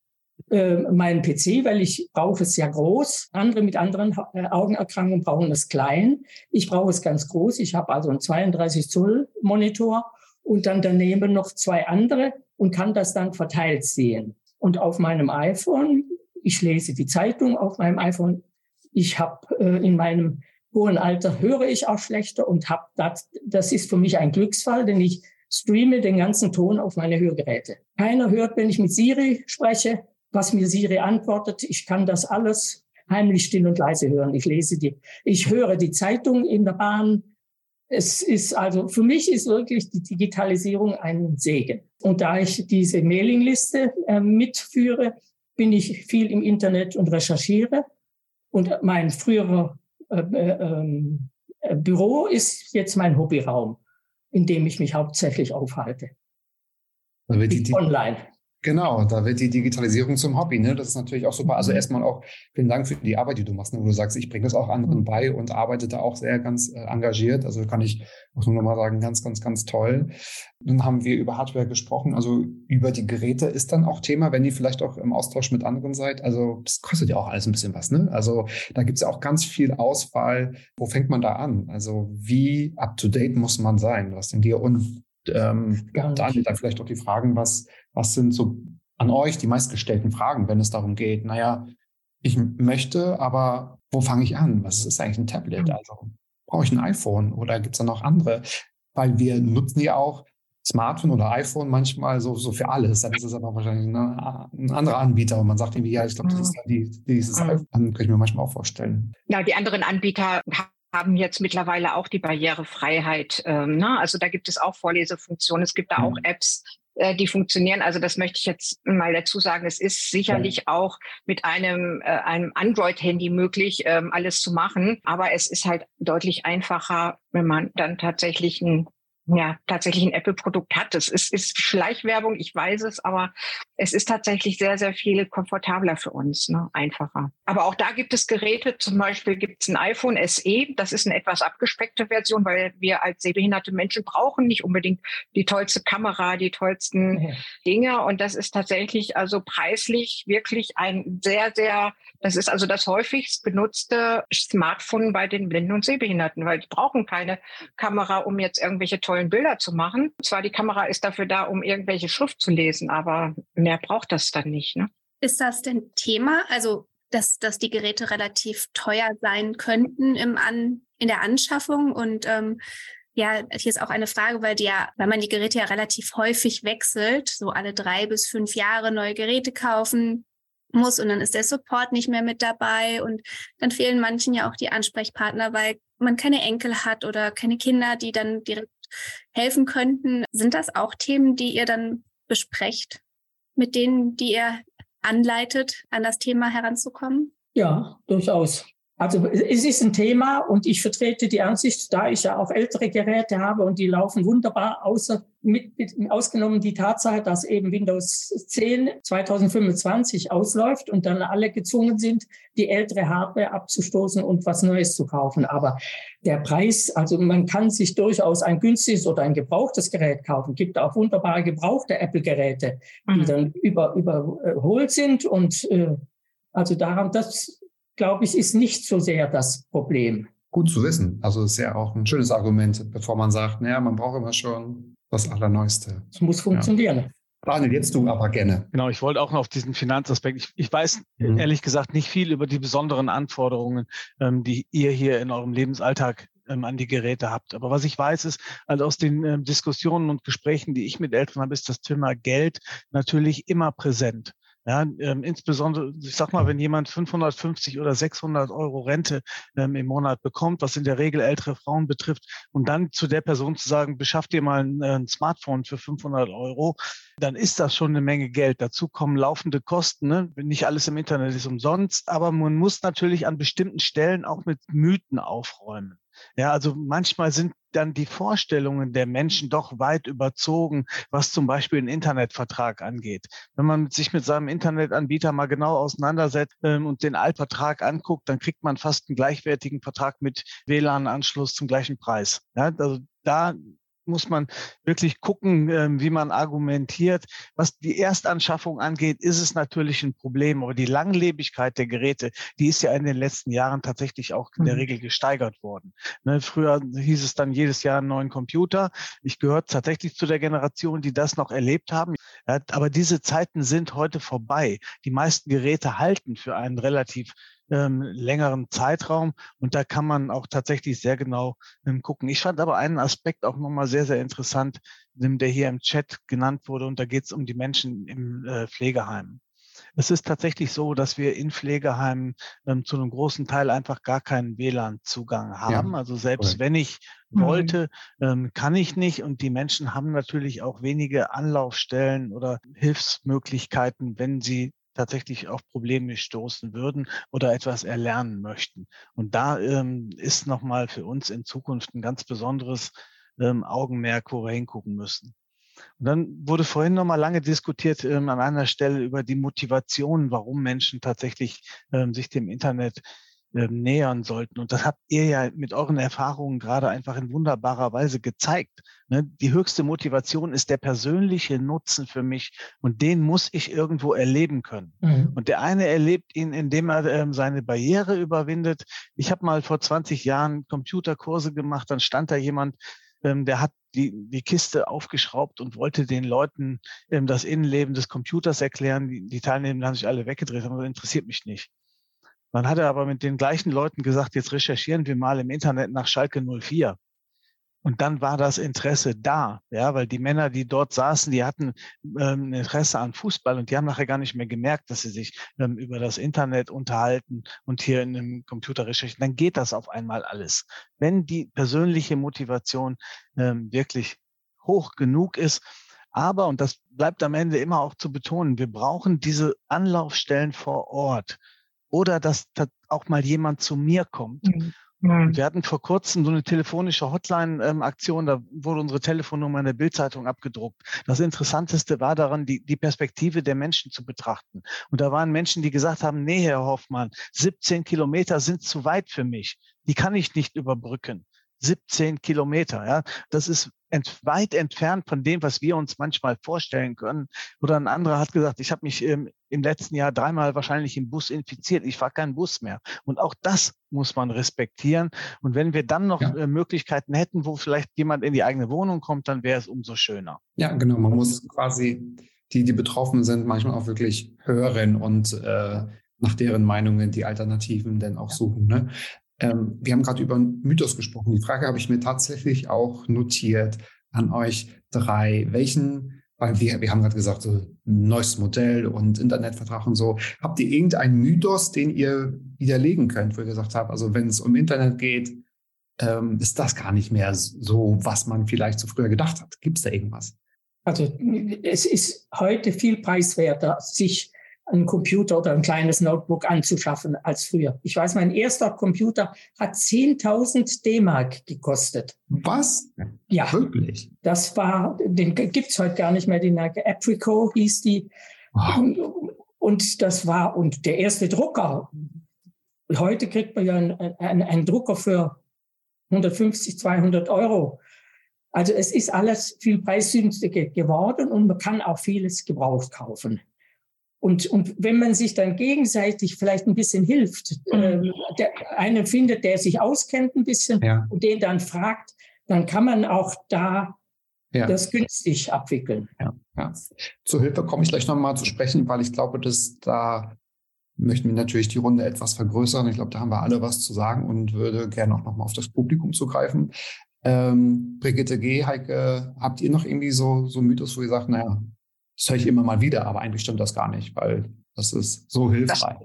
äh, meinen PC, weil ich brauche es sehr groß. Andere mit anderen äh, Augenerkrankungen brauchen es klein. Ich brauche es ganz groß. Ich habe also einen 32 Zoll Monitor und dann daneben noch zwei andere und kann das dann verteilt sehen. Und auf meinem iPhone, ich lese die Zeitung auf meinem iPhone. Ich habe äh, in meinem hohen Alter höre ich auch schlechter und habe das, das ist für mich ein Glücksfall, denn ich streame den ganzen Ton auf meine Hörgeräte. Keiner hört, wenn ich mit Siri spreche was mir Siri antwortet. Ich kann das alles heimlich still und leise hören. Ich lese die, ich höre die Zeitung in der Bahn. Es ist also, für mich ist wirklich die Digitalisierung ein Segen. Und da ich diese Mailingliste äh, mitführe, bin ich viel im Internet und recherchiere. Und mein früherer äh, äh, äh Büro ist jetzt mein Hobbyraum, in dem ich mich hauptsächlich aufhalte. Die, die, online. Genau, da wird die Digitalisierung zum Hobby. Ne? Das ist natürlich auch super. Also mhm. erstmal auch vielen Dank für die Arbeit, die du machst, ne? wo du sagst, ich bringe das auch anderen mhm. bei und arbeite da auch sehr ganz äh, engagiert. Also kann ich auch nur noch mal sagen, ganz, ganz, ganz toll. Nun haben wir über Hardware gesprochen, also über die Geräte ist dann auch Thema, wenn ihr vielleicht auch im Austausch mit anderen seid. Also das kostet ja auch alles ein bisschen was. Ne? Also da gibt es ja auch ganz viel Auswahl. Wo fängt man da an? Also wie up-to-date muss man sein? Was denn dir und ähm, dann vielleicht auch die Fragen, was, was sind so an euch die meistgestellten Fragen, wenn es darum geht, naja, ich möchte, aber wo fange ich an? Was ist eigentlich ein Tablet? Also brauche ich ein iPhone oder gibt es da noch andere? Weil wir nutzen ja auch Smartphone oder iPhone manchmal so, so für alles. Dann ist es aber wahrscheinlich eine, ein anderer Anbieter und man sagt irgendwie, ja, ich glaube, das ist mhm. die, dieses iPhone. Kann ich mir manchmal auch vorstellen. Ja, die anderen Anbieter haben jetzt mittlerweile auch die Barrierefreiheit. Ähm, ne? Also da gibt es auch Vorlesefunktionen, es gibt da auch. Apps, die funktionieren. Also das möchte ich jetzt mal dazu sagen. Es ist sicherlich auch mit einem, äh, einem Android-Handy möglich, ähm, alles zu machen. Aber es ist halt deutlich einfacher, wenn man dann tatsächlich ein ja, tatsächlich ein Apple-Produkt hat. Es ist, ist Schleichwerbung, ich weiß es, aber es ist tatsächlich sehr, sehr viel komfortabler für uns, ne? einfacher. Aber auch da gibt es Geräte, zum Beispiel gibt es ein iPhone SE, das ist eine etwas abgespeckte Version, weil wir als sehbehinderte Menschen brauchen nicht unbedingt die tollste Kamera, die tollsten ja. Dinge. Und das ist tatsächlich also preislich wirklich ein sehr, sehr, das ist also das häufigst benutzte Smartphone bei den Blinden und Sehbehinderten, weil die brauchen keine Kamera, um jetzt irgendwelche tollen Bilder zu machen. Zwar die Kamera ist dafür da, um irgendwelche Schrift zu lesen, aber mehr braucht das dann nicht. Ne? Ist das denn Thema? Also dass, dass die Geräte relativ teuer sein könnten im An, in der Anschaffung und ähm, ja, hier ist auch eine Frage, weil die ja, weil man die Geräte ja relativ häufig wechselt, so alle drei bis fünf Jahre neue Geräte kaufen muss und dann ist der Support nicht mehr mit dabei und dann fehlen manchen ja auch die Ansprechpartner, weil man keine Enkel hat oder keine Kinder, die dann direkt helfen könnten. Sind das auch Themen, die ihr dann besprecht, mit denen, die ihr anleitet, an das Thema heranzukommen? Ja, durchaus. Also es ist ein Thema und ich vertrete die Ansicht, da ich ja auch ältere Geräte habe und die laufen wunderbar, außer mit, mit, ausgenommen die Tatsache, dass eben Windows 10 2025 ausläuft und dann alle gezwungen sind, die ältere Hardware abzustoßen und was Neues zu kaufen. Aber der Preis, also man kann sich durchaus ein günstiges oder ein gebrauchtes Gerät kaufen. Gibt auch wunderbare gebrauchte Apple-Geräte, die mhm. dann über, überholt sind und äh, also daran, das glaube ich, ist nicht so sehr das Problem. Gut zu wissen. Also ist ja auch ein schönes Argument, bevor man sagt, naja, man braucht immer schon das Allerneueste. Es muss funktionieren. Ja. Daniel, jetzt du aber gerne. Genau, ich wollte auch noch auf diesen Finanzaspekt. Ich, ich weiß mhm. ehrlich gesagt nicht viel über die besonderen Anforderungen, ähm, die ihr hier in eurem Lebensalltag ähm, an die Geräte habt. Aber was ich weiß, ist, also aus den ähm, Diskussionen und Gesprächen, die ich mit Eltern habe, ist das Thema Geld natürlich immer präsent. Ja, ähm, insbesondere, ich sag mal, wenn jemand 550 oder 600 Euro Rente ähm, im Monat bekommt, was in der Regel ältere Frauen betrifft, und dann zu der Person zu sagen, beschaff dir mal ein, ein Smartphone für 500 Euro, dann ist das schon eine Menge Geld. Dazu kommen laufende Kosten. Ne? Nicht alles im Internet ist umsonst, aber man muss natürlich an bestimmten Stellen auch mit Mythen aufräumen. Ja, also manchmal sind dann die Vorstellungen der Menschen doch weit überzogen, was zum Beispiel einen Internetvertrag angeht. Wenn man sich mit seinem Internetanbieter mal genau auseinandersetzt ähm, und den Altvertrag anguckt, dann kriegt man fast einen gleichwertigen Vertrag mit WLAN-Anschluss zum gleichen Preis. Ja, also da muss man wirklich gucken, ähm, wie man argumentiert. Was die Erstanschaffung angeht, ist es natürlich ein Problem. Aber die Langlebigkeit der Geräte, die ist ja in den letzten Jahren tatsächlich auch in der mhm. Regel gesteigert worden. Ne, früher hieß es dann jedes Jahr einen neuen Computer. Ich gehöre tatsächlich zu der Generation, die das noch erlebt haben. aber diese Zeiten sind heute vorbei. Die meisten Geräte halten für einen relativ ähm, längeren Zeitraum. Und da kann man auch tatsächlich sehr genau ähm, gucken. Ich fand aber einen Aspekt auch nochmal sehr, sehr interessant, der hier im Chat genannt wurde. Und da geht es um die Menschen im äh, Pflegeheim. Es ist tatsächlich so, dass wir in Pflegeheimen ähm, zu einem großen Teil einfach gar keinen WLAN-Zugang haben. Ja, also selbst cool. wenn ich mhm. wollte, ähm, kann ich nicht. Und die Menschen haben natürlich auch wenige Anlaufstellen oder Hilfsmöglichkeiten, wenn sie tatsächlich auf Probleme stoßen würden oder etwas erlernen möchten. Und da ähm, ist nochmal für uns in Zukunft ein ganz besonderes ähm, Augenmerk, wo wir hingucken müssen. Und dann wurde vorhin noch mal lange diskutiert ähm, an einer Stelle über die Motivation, warum Menschen tatsächlich ähm, sich dem Internet ähm, nähern sollten. Und das habt ihr ja mit euren Erfahrungen gerade einfach in wunderbarer Weise gezeigt. Ne? Die höchste Motivation ist der persönliche Nutzen für mich und den muss ich irgendwo erleben können. Mhm. Und der eine erlebt ihn, indem er ähm, seine Barriere überwindet. Ich habe mal vor 20 Jahren Computerkurse gemacht, dann stand da jemand, ähm, der hat die, die Kiste aufgeschraubt und wollte den Leuten ähm, das Innenleben des Computers erklären. Die, die Teilnehmer haben sich alle weggedreht, aber das interessiert mich nicht. Dann hat er aber mit den gleichen Leuten gesagt, jetzt recherchieren wir mal im Internet nach Schalke 04. Und dann war das Interesse da, ja, weil die Männer, die dort saßen, die hatten ähm, Interesse an Fußball und die haben nachher gar nicht mehr gemerkt, dass sie sich ähm, über das Internet unterhalten und hier in einem Computer recherchieren. Dann geht das auf einmal alles. Wenn die persönliche Motivation ähm, wirklich hoch genug ist, aber, und das bleibt am Ende immer auch zu betonen, wir brauchen diese Anlaufstellen vor Ort oder dass, dass auch mal jemand zu mir kommt. Mhm. Wir hatten vor kurzem so eine telefonische Hotline-Aktion, da wurde unsere Telefonnummer in der Bildzeitung abgedruckt. Das Interessanteste war daran, die, die Perspektive der Menschen zu betrachten. Und da waren Menschen, die gesagt haben, nee, Herr Hoffmann, 17 Kilometer sind zu weit für mich. Die kann ich nicht überbrücken. 17 Kilometer. Ja, das ist ent, weit entfernt von dem, was wir uns manchmal vorstellen können. Oder ein anderer hat gesagt, ich habe mich ähm, im letzten Jahr dreimal wahrscheinlich im Bus infiziert. Ich fahre keinen Bus mehr. Und auch das muss man respektieren. Und wenn wir dann noch ja. äh, Möglichkeiten hätten, wo vielleicht jemand in die eigene Wohnung kommt, dann wäre es umso schöner. Ja, genau. Man muss quasi die, die betroffen sind, manchmal auch wirklich hören und äh, nach deren Meinungen die Alternativen denn auch suchen. Ne? Ähm, wir haben gerade über einen Mythos gesprochen. Die Frage habe ich mir tatsächlich auch notiert an euch drei. Welchen, weil wir, wir haben gerade gesagt, so neues Modell und Internetvertrag und so. Habt ihr irgendeinen Mythos, den ihr widerlegen könnt, wo ihr gesagt habt, also wenn es um Internet geht, ähm, ist das gar nicht mehr so, was man vielleicht so früher gedacht hat? Gibt es da irgendwas? Also es ist heute viel preiswerter, sich einen Computer oder ein kleines Notebook anzuschaffen als früher. Ich weiß, mein erster Computer hat 10.000 D-Mark gekostet. Was? Ja. Wirklich? Das war, den gibt's heute gar nicht mehr, die Marke Aprico hieß die. Wow. Und das war, und der erste Drucker. Heute kriegt man ja einen, einen, einen Drucker für 150, 200 Euro. Also es ist alles viel preisgünstiger geworden und man kann auch vieles gebraucht kaufen. Und, und wenn man sich dann gegenseitig vielleicht ein bisschen hilft, mhm. äh, der eine findet, der sich auskennt ein bisschen ja. und den dann fragt, dann kann man auch da ja. das günstig abwickeln. Ja, ja. Zur Hilfe komme ich gleich nochmal zu sprechen, weil ich glaube, dass da möchten wir natürlich die Runde etwas vergrößern. Ich glaube, da haben wir alle was zu sagen und würde gerne auch nochmal auf das Publikum zugreifen. Ähm, Brigitte G., Heike, habt ihr noch irgendwie so, so Mythos, wo ihr sagt, naja, das höre ich immer mal wieder, aber eigentlich stimmt das gar nicht, weil das ist so hilfreich.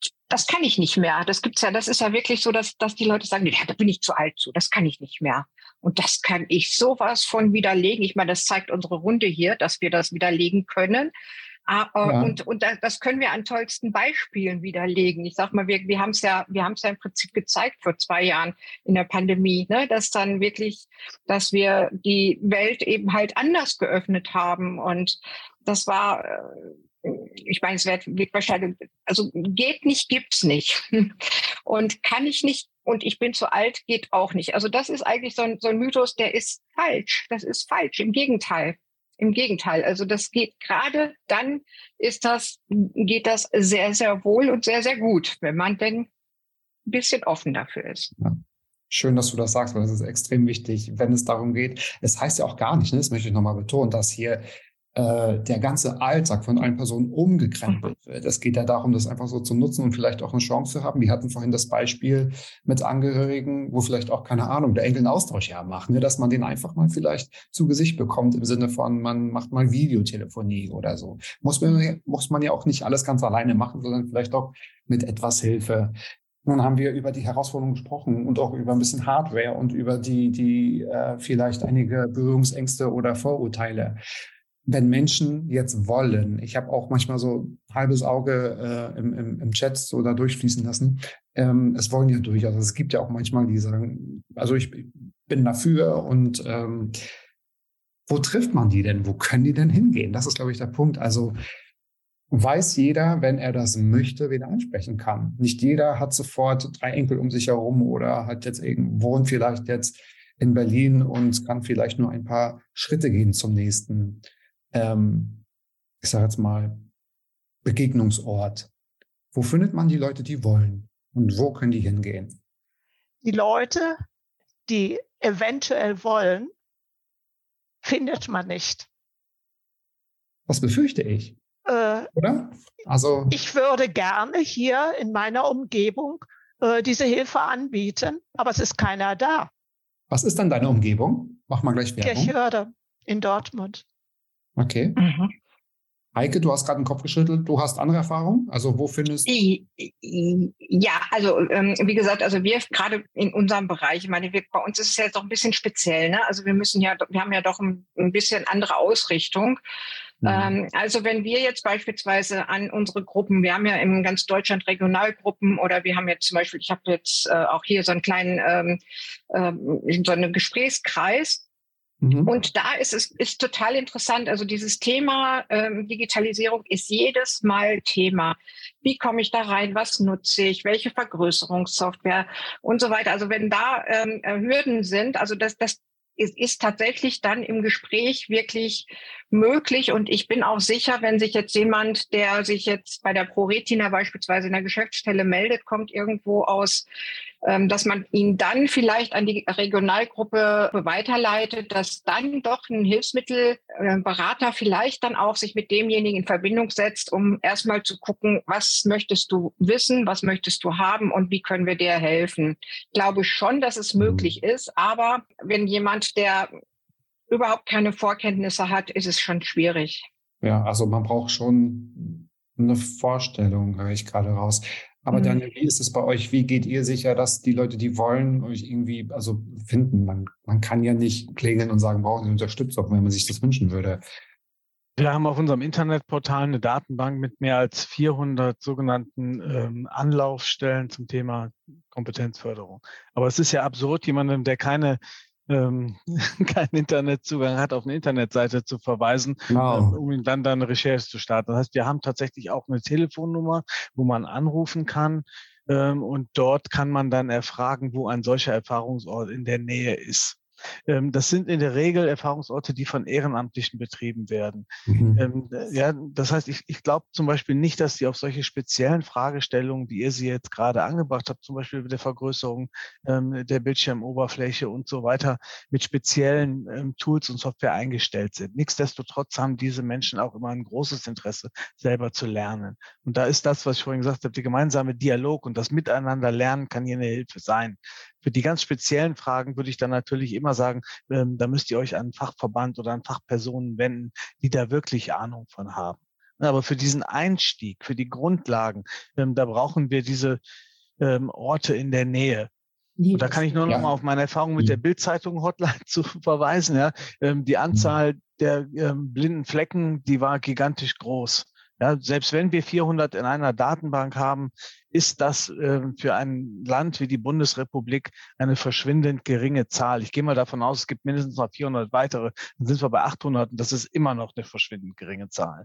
Das, das kann ich nicht mehr. Das gibt's ja, das ist ja wirklich so, dass, dass die Leute sagen, ja, da bin ich zu alt zu, das kann ich nicht mehr. Und das kann ich sowas von widerlegen. Ich meine, das zeigt unsere Runde hier, dass wir das widerlegen können. Aber, ja. Und, und das können wir an tollsten Beispielen widerlegen. Ich sag mal, wir, wir haben es ja, wir haben es ja im Prinzip gezeigt vor zwei Jahren in der Pandemie, ne, dass dann wirklich, dass wir die Welt eben halt anders geöffnet haben. Und das war, äh, ich meine, es wird, wird wahrscheinlich, also geht nicht, gibt's nicht. [laughs] Und kann ich nicht, und ich bin zu alt, geht auch nicht. Also das ist eigentlich so ein, so ein Mythos, der ist falsch. Das ist falsch. Im Gegenteil. Im Gegenteil. Also das geht gerade dann ist das, geht das sehr, sehr wohl und sehr, sehr gut, wenn man denn ein bisschen offen dafür ist. Ja. Schön, dass du das sagst, weil das ist extrem wichtig, wenn es darum geht. Es heißt ja auch gar nicht, ne, das möchte ich nochmal betonen, dass hier äh, der ganze Alltag von allen Personen umgekrempelt mhm. wird. Es geht ja darum, das einfach so zu nutzen und vielleicht auch eine Chance zu haben. Wir hatten vorhin das Beispiel mit Angehörigen, wo vielleicht auch, keine Ahnung, der Enkel einen Austausch ja macht, ne? dass man den einfach mal vielleicht zu Gesicht bekommt im Sinne von, man macht mal Videotelefonie oder so. Muss man, muss man ja auch nicht alles ganz alleine machen, sondern vielleicht auch mit etwas Hilfe. Nun haben wir über die Herausforderungen gesprochen und auch über ein bisschen Hardware und über die, die äh, vielleicht einige Berührungsängste oder Vorurteile wenn Menschen jetzt wollen, ich habe auch manchmal so ein halbes Auge äh, im, im, im Chat so da durchfließen lassen, ähm, es wollen ja durchaus, also es gibt ja auch manchmal die sagen, also ich bin dafür und ähm, wo trifft man die denn? Wo können die denn hingehen? Das ist, glaube ich, der Punkt. Also weiß jeder, wenn er das möchte, wen er ansprechen kann. Nicht jeder hat sofort drei Enkel um sich herum oder hat jetzt irgendwo wohnt vielleicht jetzt in Berlin und kann vielleicht nur ein paar Schritte gehen zum nächsten, ähm, ich sage jetzt mal, Begegnungsort. Wo findet man die Leute, die wollen? Und wo können die hingehen? Die Leute, die eventuell wollen, findet man nicht. Was befürchte ich? Äh, Oder? Also ich würde gerne hier in meiner Umgebung äh, diese Hilfe anbieten, aber es ist keiner da. Was ist dann deine Umgebung? Mach mal gleich Werbung. Kirchhörde in Dortmund. Okay. Mhm. Heike, du hast gerade den Kopf geschüttelt. Du hast andere Erfahrungen? Also wo findest du? Ja, also ähm, wie gesagt, also wir gerade in unserem Bereich, ich meine, wir, bei uns ist es jetzt doch ein bisschen speziell. Ne? Also wir müssen ja, wir haben ja doch ein, ein bisschen andere Ausrichtung. Mhm. Ähm, also wenn wir jetzt beispielsweise an unsere Gruppen, wir haben ja in ganz Deutschland Regionalgruppen oder wir haben jetzt zum Beispiel, ich habe jetzt äh, auch hier so einen kleinen, ähm, äh, so einen Gesprächskreis Mhm. Und da ist es ist total interessant. Also dieses Thema ähm, Digitalisierung ist jedes Mal Thema. Wie komme ich da rein? Was nutze ich? Welche Vergrößerungssoftware und so weiter? Also wenn da ähm, Hürden sind, also das, das ist, ist tatsächlich dann im Gespräch wirklich möglich. Und ich bin auch sicher, wenn sich jetzt jemand, der sich jetzt bei der ProRetina beispielsweise in der Geschäftsstelle meldet, kommt irgendwo aus ähm, dass man ihn dann vielleicht an die Regionalgruppe weiterleitet, dass dann doch ein Hilfsmittelberater äh, vielleicht dann auch sich mit demjenigen in Verbindung setzt, um erstmal zu gucken, was möchtest du wissen, was möchtest du haben und wie können wir dir helfen. Ich glaube schon, dass es möglich ist, aber wenn jemand, der überhaupt keine Vorkenntnisse hat, ist es schon schwierig. Ja, also man braucht schon eine Vorstellung, höre ich gerade raus. Aber mhm. Daniel, wie ist es bei euch? Wie geht ihr sicher, dass die Leute, die wollen, euch irgendwie also finden? Man, man kann ja nicht klingeln und sagen, brauchen Sie Unterstützung, wenn man sich das wünschen würde. Wir haben auf unserem Internetportal eine Datenbank mit mehr als 400 sogenannten ähm, Anlaufstellen zum Thema Kompetenzförderung. Aber es ist ja absurd, jemandem, der keine ähm, [laughs] keinen Internetzugang hat, auf eine Internetseite zu verweisen, genau. ähm, um dann dann eine Recherche zu starten. Das heißt, wir haben tatsächlich auch eine Telefonnummer, wo man anrufen kann. Ähm, und dort kann man dann erfragen, wo ein solcher Erfahrungsort in der Nähe ist. Ähm, das sind in der Regel Erfahrungsorte, die von Ehrenamtlichen betrieben werden. Mhm. Ähm, ja, das heißt, ich, ich glaube zum Beispiel nicht, dass sie auf solche speziellen Fragestellungen, wie ihr sie jetzt gerade angebracht habt, zum Beispiel mit der Vergrößerung ähm, der Bildschirmoberfläche und so weiter, mit speziellen Tools und Software eingestellt sind. Nichtsdestotrotz haben diese Menschen auch immer ein großes Interesse, selber zu lernen. Und da ist das, was ich vorhin gesagt habe, der gemeinsame Dialog und das Miteinander lernen kann hier eine Hilfe sein. Für die ganz speziellen Fragen würde ich dann natürlich immer sagen, ähm, da müsst ihr euch an einen Fachverband oder an Fachpersonen wenden, die da wirklich Ahnung von haben. Aber für diesen Einstieg, für die Grundlagen, ähm, da brauchen wir diese ähm, Orte in der Nähe. Und da kann ich nur noch ja. mal auf meine Erfahrung mit der Bildzeitung Hotline [laughs] zu verweisen. Ja. Ähm, die Anzahl der ähm, blinden Flecken, die war gigantisch groß. Ja, selbst wenn wir 400 in einer Datenbank haben, ist das äh, für ein Land wie die Bundesrepublik eine verschwindend geringe Zahl. Ich gehe mal davon aus, es gibt mindestens noch 400 weitere. Dann sind wir bei 800 und das ist immer noch eine verschwindend geringe Zahl.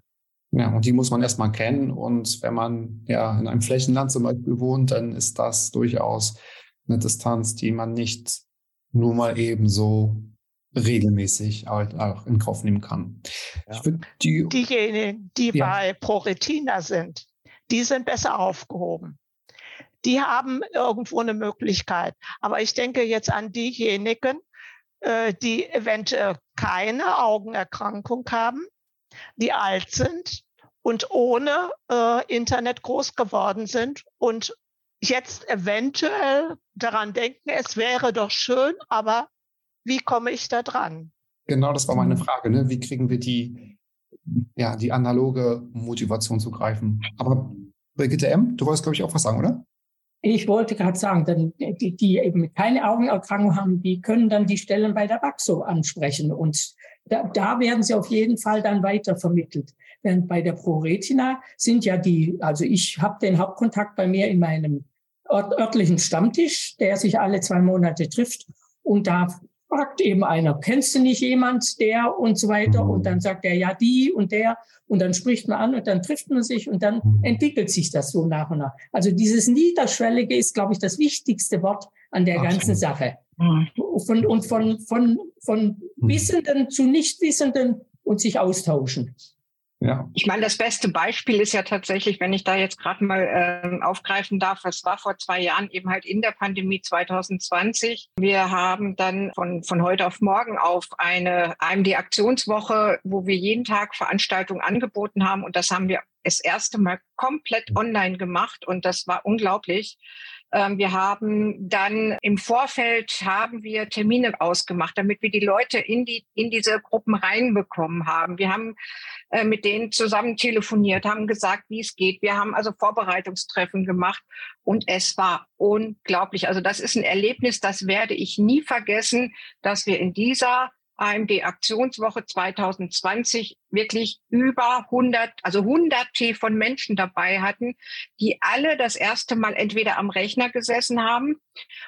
Ja, und die muss man erstmal kennen. Und wenn man ja in einem Flächenland zum Beispiel wohnt, dann ist das durchaus eine Distanz, die man nicht nur mal eben so regelmäßig auch in Kauf nehmen kann. Ja. Die, Diejenigen, die ja. bei ProRetina sind, die sind besser aufgehoben. Die haben irgendwo eine Möglichkeit. Aber ich denke jetzt an diejenigen, äh, die eventuell keine Augenerkrankung haben, die alt sind und ohne äh, Internet groß geworden sind und jetzt eventuell daran denken, es wäre doch schön, aber wie komme ich da dran? Genau, das war meine mhm. Frage. Ne? Wie kriegen wir die, ja, die analoge Motivation zu greifen? Aber Brigitte M., du wolltest, glaube ich, auch was sagen, oder? Ich wollte gerade sagen, die, die eben keine Augenerkrankung haben, die können dann die Stellen bei der Baxo ansprechen. Und da, da werden sie auf jeden Fall dann weiter vermittelt. Denn bei der ProRetina sind ja die, also ich habe den Hauptkontakt bei mir in meinem örtlichen Stammtisch, der sich alle zwei Monate trifft. Und da fragt eben einer, kennst du nicht jemand, der und so weiter? Und dann sagt er, ja, die und der. Und dann spricht man an und dann trifft man sich und dann entwickelt sich das so nach und nach. Also dieses Niederschwellige ist, glaube ich, das wichtigste Wort an der Absolut. ganzen Sache. Von, und von, von, von Wissenden zu Nichtwissenden und sich austauschen. Ja. Ich meine, das beste Beispiel ist ja tatsächlich, wenn ich da jetzt gerade mal äh, aufgreifen darf, es war vor zwei Jahren eben halt in der Pandemie 2020. Wir haben dann von, von heute auf morgen auf eine AMD-Aktionswoche, wo wir jeden Tag Veranstaltungen angeboten haben und das haben wir das erste Mal komplett online gemacht und das war unglaublich. Ähm, wir haben dann im Vorfeld haben wir Termine ausgemacht, damit wir die Leute in die in diese Gruppen reinbekommen haben. Wir haben äh, mit denen zusammen telefoniert, haben gesagt, wie es geht. Wir haben also Vorbereitungstreffen gemacht und es war unglaublich. Also das ist ein Erlebnis, das werde ich nie vergessen, dass wir in dieser AMD Aktionswoche 2020 wirklich über 100, also hunderte von Menschen dabei hatten, die alle das erste Mal entweder am Rechner gesessen haben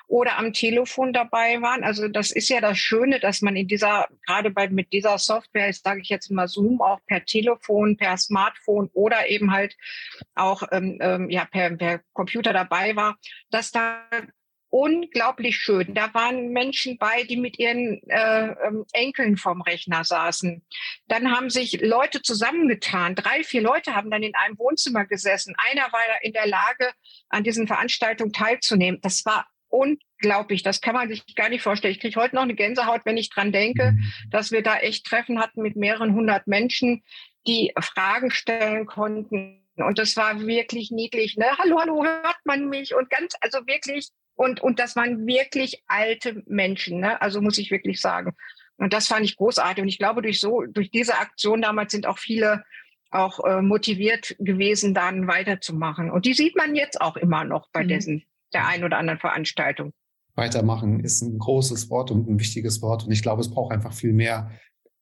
oder am Telefon dabei waren. Also das ist ja das Schöne, dass man in dieser, gerade bei, mit dieser Software, sage ich jetzt mal Zoom, auch per Telefon, per Smartphone oder eben halt auch ähm, ähm, ja, per, per Computer dabei war, dass da unglaublich schön. Da waren Menschen bei, die mit ihren äh, ähm, Enkeln vorm Rechner saßen. Dann haben sich Leute zusammengetan. Drei, vier Leute haben dann in einem Wohnzimmer gesessen. Einer war in der Lage, an diesen Veranstaltungen teilzunehmen. Das war unglaublich. Das kann man sich gar nicht vorstellen. Ich kriege heute noch eine Gänsehaut, wenn ich dran denke, dass wir da echt Treffen hatten mit mehreren hundert Menschen, die Fragen stellen konnten. Und das war wirklich niedlich. Ne? Hallo, hallo, hört man mich? Und ganz, also wirklich und, und das waren wirklich alte Menschen, ne? also muss ich wirklich sagen. Und das fand ich großartig. Und ich glaube, durch so, durch diese Aktion damals sind auch viele auch äh, motiviert gewesen, dann weiterzumachen. Und die sieht man jetzt auch immer noch bei mhm. dessen, der einen oder anderen Veranstaltung. Weitermachen ist ein großes Wort und ein wichtiges Wort. Und ich glaube, es braucht einfach viel mehr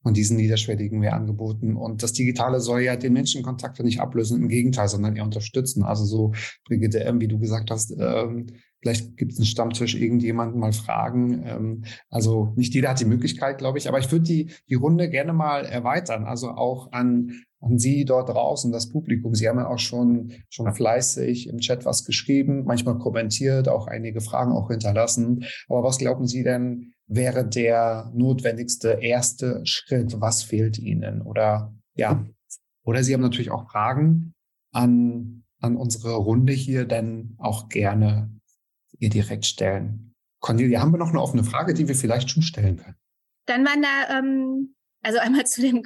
von diesen niederschwelligen Mehrangeboten. Und das Digitale soll ja den Menschenkontakt nicht ablösen, im Gegenteil, sondern eher unterstützen. Also so, Brigitte M., wie du gesagt hast, ähm, Vielleicht gibt es einen Stammtisch, irgendjemanden mal fragen. Ähm, also nicht jeder hat die Möglichkeit, glaube ich. Aber ich würde die, die Runde gerne mal erweitern. Also auch an, an Sie dort draußen, das Publikum. Sie haben ja auch schon, schon fleißig im Chat was geschrieben, manchmal kommentiert, auch einige Fragen auch hinterlassen. Aber was glauben Sie denn, wäre der notwendigste erste Schritt? Was fehlt Ihnen? Oder ja, oder Sie haben natürlich auch Fragen an, an unsere Runde hier, denn auch gerne ihr direkt stellen. Cornelia, haben wir noch eine offene Frage, die wir vielleicht schon stellen können? Dann waren da, ähm, also einmal zu dem,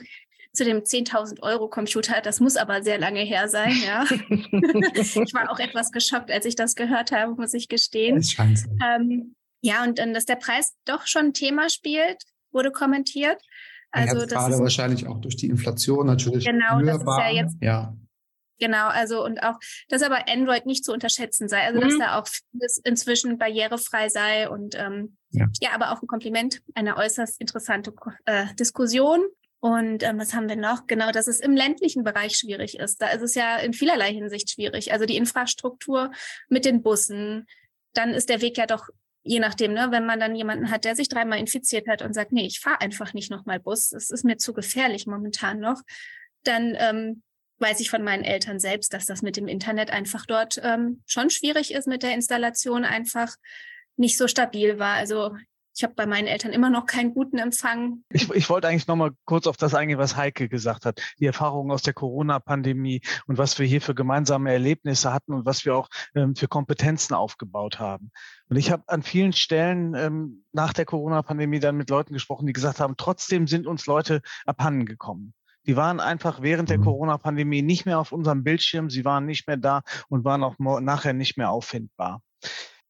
zu dem 10.000 Euro Computer, das muss aber sehr lange her sein, ja. [laughs] ich war auch etwas geschockt, als ich das gehört habe, muss ich gestehen. Das scheint so. Ähm, ja, und dann, dass der Preis doch schon ein Thema spielt, wurde kommentiert. Also das gerade wahrscheinlich auch durch die Inflation natürlich. Genau, das ist ja jetzt ja. Genau, also und auch, dass aber Android nicht zu unterschätzen sei, also mhm. dass da auch vieles inzwischen barrierefrei sei und ähm, ja. ja, aber auch ein Kompliment, eine äußerst interessante äh, Diskussion. Und ähm, was haben wir noch? Genau, dass es im ländlichen Bereich schwierig ist. Da ist es ja in vielerlei Hinsicht schwierig. Also die Infrastruktur mit den Bussen, dann ist der Weg ja doch je nachdem, ne, wenn man dann jemanden hat, der sich dreimal infiziert hat und sagt, nee, ich fahre einfach nicht nochmal Bus, es ist mir zu gefährlich momentan noch, dann ähm, weiß ich von meinen Eltern selbst, dass das mit dem Internet einfach dort ähm, schon schwierig ist, mit der Installation einfach nicht so stabil war. Also ich habe bei meinen Eltern immer noch keinen guten Empfang. Ich, ich wollte eigentlich noch mal kurz auf das eingehen, was Heike gesagt hat. Die Erfahrungen aus der Corona-Pandemie und was wir hier für gemeinsame Erlebnisse hatten und was wir auch ähm, für Kompetenzen aufgebaut haben. Und ich habe an vielen Stellen ähm, nach der Corona-Pandemie dann mit Leuten gesprochen, die gesagt haben, trotzdem sind uns Leute abhanden gekommen. Die waren einfach während der mhm. Corona-Pandemie nicht mehr auf unserem Bildschirm, sie waren nicht mehr da und waren auch nachher nicht mehr auffindbar.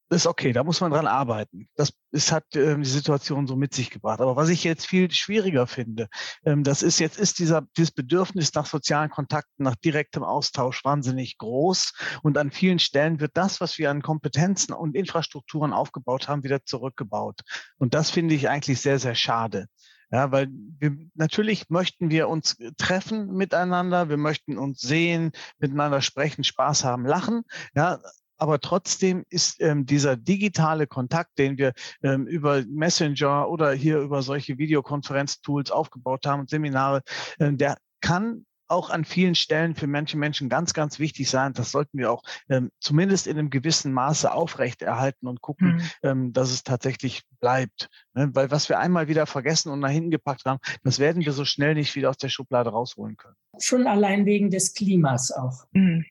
Das ist okay, da muss man dran arbeiten. Das ist, hat äh, die Situation so mit sich gebracht. Aber was ich jetzt viel schwieriger finde, ähm, das ist jetzt ist dieser dieses Bedürfnis nach sozialen Kontakten, nach direktem Austausch wahnsinnig groß. Und an vielen Stellen wird das, was wir an Kompetenzen und Infrastrukturen aufgebaut haben, wieder zurückgebaut. Und das finde ich eigentlich sehr, sehr schade. Ja, weil wir, natürlich möchten wir uns treffen miteinander, wir möchten uns sehen, miteinander sprechen, Spaß haben, lachen. Ja, aber trotzdem ist ähm, dieser digitale Kontakt, den wir ähm, über Messenger oder hier über solche Videokonferenztools aufgebaut haben und Seminare, äh, der kann auch an vielen Stellen für manche Menschen ganz, ganz wichtig sein. Das sollten wir auch ähm, zumindest in einem gewissen Maße aufrechterhalten und gucken, mhm. ähm, dass es tatsächlich bleibt. Ne? Weil was wir einmal wieder vergessen und nach hinten gepackt haben, das werden wir so schnell nicht wieder aus der Schublade rausholen können. Schon allein wegen des Klimas auch, mhm.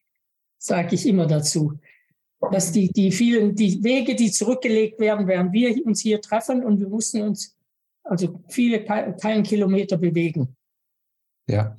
sage ich immer dazu. Dass die, die vielen, die Wege, die zurückgelegt werden, während wir uns hier treffen und wir mussten uns also viele keinen Kilometer bewegen. Ja.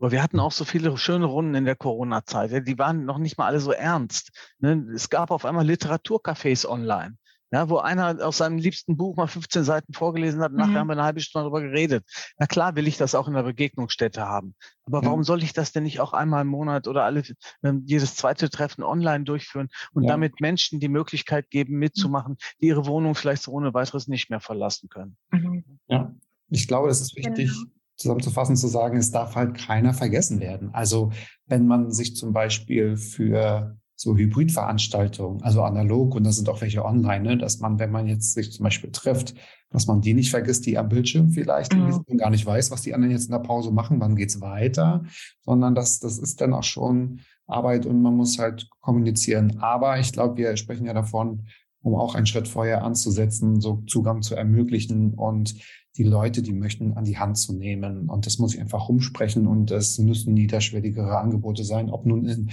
Aber wir hatten auch so viele schöne Runden in der Corona-Zeit. Die waren noch nicht mal alle so ernst. Ne? Es gab auf einmal Literaturcafés online. Ja, wo einer aus seinem liebsten Buch mal 15 Seiten vorgelesen hat, und nachher mhm. haben wir eine halbe Stunde darüber geredet. Na klar will ich das auch in der Begegnungsstätte haben. Aber warum soll ich das denn nicht auch einmal im Monat oder alle, ähm, jedes zweite Treffen online durchführen und ja. damit Menschen die Möglichkeit geben, mitzumachen, die ihre Wohnung vielleicht so ohne weiteres nicht mehr verlassen können? Mhm. Ja, ich glaube, es ist wichtig, genau zusammenzufassen, zu sagen, es darf halt keiner vergessen werden. Also wenn man sich zum Beispiel für so Hybridveranstaltungen, also analog und da sind auch welche online, ne, dass man, wenn man jetzt sich zum Beispiel trifft, dass man die nicht vergisst, die am Bildschirm vielleicht mhm. gar nicht weiß, was die anderen jetzt in der Pause machen, wann geht's weiter, sondern das, das ist dann auch schon Arbeit und man muss halt kommunizieren. Aber ich glaube, wir sprechen ja davon, um auch einen Schritt vorher anzusetzen, so Zugang zu ermöglichen und die Leute, die möchten, an die Hand zu nehmen. Und das muss ich einfach rumsprechen und es müssen niederschwelligere Angebote sein, ob nun in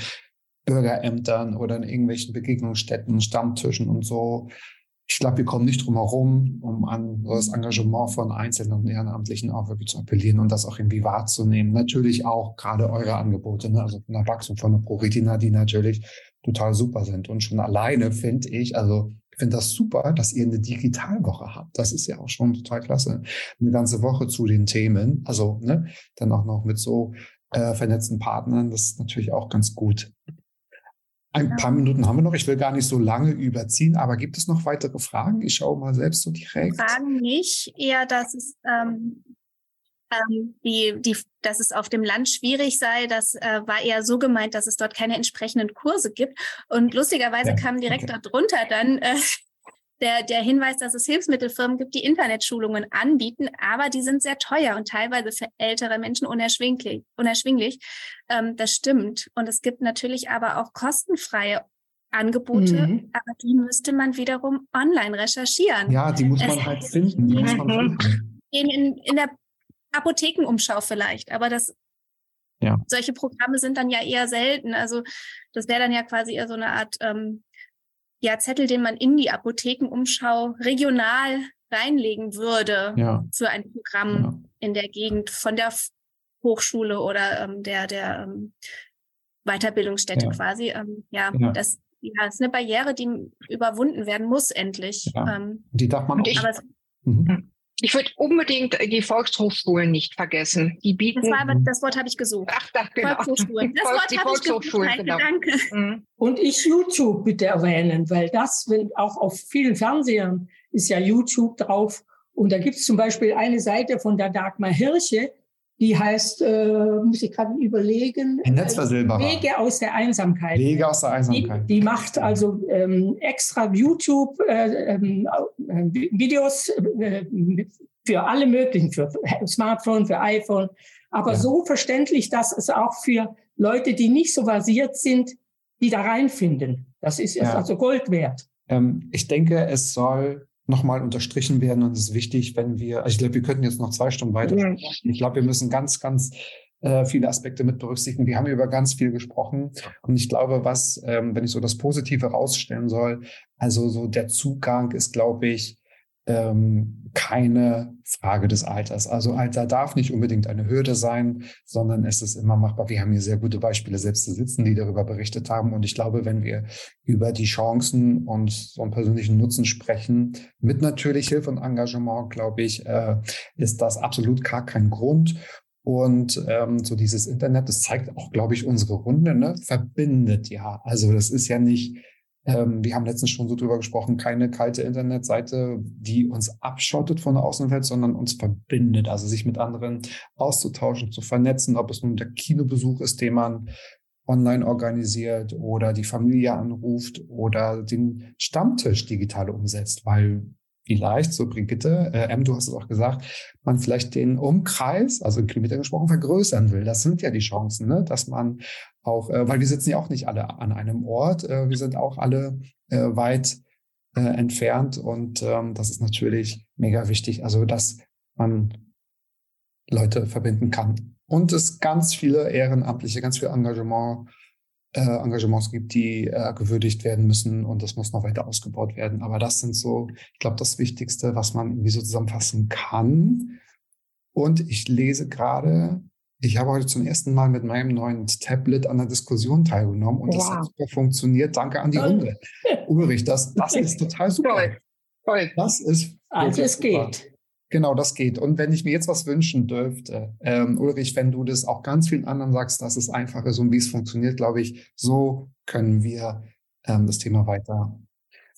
Bürgerämtern oder in irgendwelchen Begegnungsstätten, Stammtischen und so. Ich glaube, wir kommen nicht drum herum, um an das Engagement von Einzelnen und Ehrenamtlichen auch wirklich zu appellieren und das auch irgendwie wahrzunehmen. Natürlich auch gerade eure Angebote, ne? also von der Bax von der ProRetina, die natürlich total super sind. Und schon alleine finde ich, also ich finde das super, dass ihr eine Digitalwoche habt. Das ist ja auch schon total klasse. Eine ganze Woche zu den Themen. Also ne, dann auch noch mit so äh, vernetzten Partnern. Das ist natürlich auch ganz gut. Ein paar Minuten haben wir noch. Ich will gar nicht so lange überziehen, aber gibt es noch weitere Fragen? Ich schaue mal selbst so direkt. Fragen nicht, eher, dass es ähm, ähm, die, die, dass es auf dem Land schwierig sei. Das äh, war eher so gemeint, dass es dort keine entsprechenden Kurse gibt. Und lustigerweise ja, kam direkt darunter dann äh, [laughs] der, der Hinweis, dass es Hilfsmittelfirmen gibt, die Internetschulungen anbieten, aber die sind sehr teuer und teilweise für ältere Menschen unerschwinglich. unerschwinglich. Ähm, das stimmt. Und es gibt natürlich aber auch kostenfreie Angebote, mhm. aber die müsste man wiederum online recherchieren. Ja, die muss man es, halt finden. Die muss man finden. In, in der Apothekenumschau vielleicht, aber das ja. solche Programme sind dann ja eher selten. Also das wäre dann ja quasi eher so eine Art ähm, ja, Zettel, den man in die Apothekenumschau regional reinlegen würde ja. für ein Programm ja. in der Gegend von der Hochschule oder ähm, der, der ähm, Weiterbildungsstätte quasi. Ähm, ja, das ja, ist eine Barriere, die überwunden werden muss endlich. Ähm, die darf man auch. Aber, mhm. Ich würde unbedingt die Volkshochschulen nicht vergessen. Die bieten. Das, war, das Wort habe ich gesucht. Ach, da, genau. Volkshochschulen. Das Volk, Wort habe ich gesucht. Genau. Danke. Mhm. Und ich YouTube bitte erwähnen, weil das, wenn auch auf vielen Fernsehern ist ja YouTube drauf. Und da gibt es zum Beispiel eine Seite von der Dagmar Hirsche, die heißt, äh, muss ich gerade überlegen. Wege aus der Einsamkeit. Wege aus der Einsamkeit. Die, die macht also ähm, extra YouTube-Videos äh, äh, äh, für alle möglichen, für Smartphone, für iPhone, aber ja. so verständlich, dass es auch für Leute, die nicht so versiert sind, die da reinfinden. Das ist, ja. also Gold wert. Ähm, ich denke, es soll nochmal unterstrichen werden. Und es ist wichtig, wenn wir, also ich glaube, wir könnten jetzt noch zwei Stunden weiter sprechen. Ich glaube, wir müssen ganz, ganz äh, viele Aspekte mit berücksichtigen. Wir haben über ganz viel gesprochen. Und ich glaube, was, ähm, wenn ich so das Positive rausstellen soll, also so der Zugang ist, glaube ich, ähm, keine Frage des Alters. Also Alter darf nicht unbedingt eine Hürde sein, sondern es ist immer machbar. Wir haben hier sehr gute Beispiele selbst zu sitzen, die darüber berichtet haben. Und ich glaube, wenn wir über die Chancen und so einen persönlichen Nutzen sprechen, mit natürlich Hilfe und Engagement, glaube ich, äh, ist das absolut gar kein Grund. Und ähm, so dieses Internet, das zeigt auch, glaube ich, unsere Runde, ne? verbindet ja. Also das ist ja nicht ähm, wir haben letztens schon so drüber gesprochen, keine kalte Internetseite, die uns abschottet von der Außenwelt, sondern uns verbindet, also sich mit anderen auszutauschen, zu vernetzen, ob es nun der Kinobesuch ist, den man online organisiert oder die Familie anruft oder den Stammtisch digital umsetzt, weil vielleicht, so Brigitte, äh, M, du hast es auch gesagt, man vielleicht den Umkreis, also in Kilometer gesprochen, vergrößern will. Das sind ja die Chancen, ne? dass man auch, äh, weil wir sitzen ja auch nicht alle an einem Ort, äh, wir sind auch alle äh, weit äh, entfernt und ähm, das ist natürlich mega wichtig, also dass man Leute verbinden kann. Und es ganz viele ehrenamtliche, ganz viel Engagement äh, Engagements gibt, die äh, gewürdigt werden müssen und das muss noch weiter ausgebaut werden. Aber das sind so, ich glaube, das Wichtigste, was man irgendwie so zusammenfassen kann. Und ich lese gerade, ich habe heute zum ersten Mal mit meinem neuen Tablet an der Diskussion teilgenommen und wow. das hat super funktioniert. Danke an die Runde. Ulrich, das, das ist [laughs] total super. Toll. Toll. Das ist. Also es super. geht. Genau, das geht. Und wenn ich mir jetzt was wünschen dürfte, ähm, Ulrich, wenn du das auch ganz vielen anderen sagst, dass es einfach ist und wie es funktioniert, glaube ich, so können wir ähm, das Thema weiter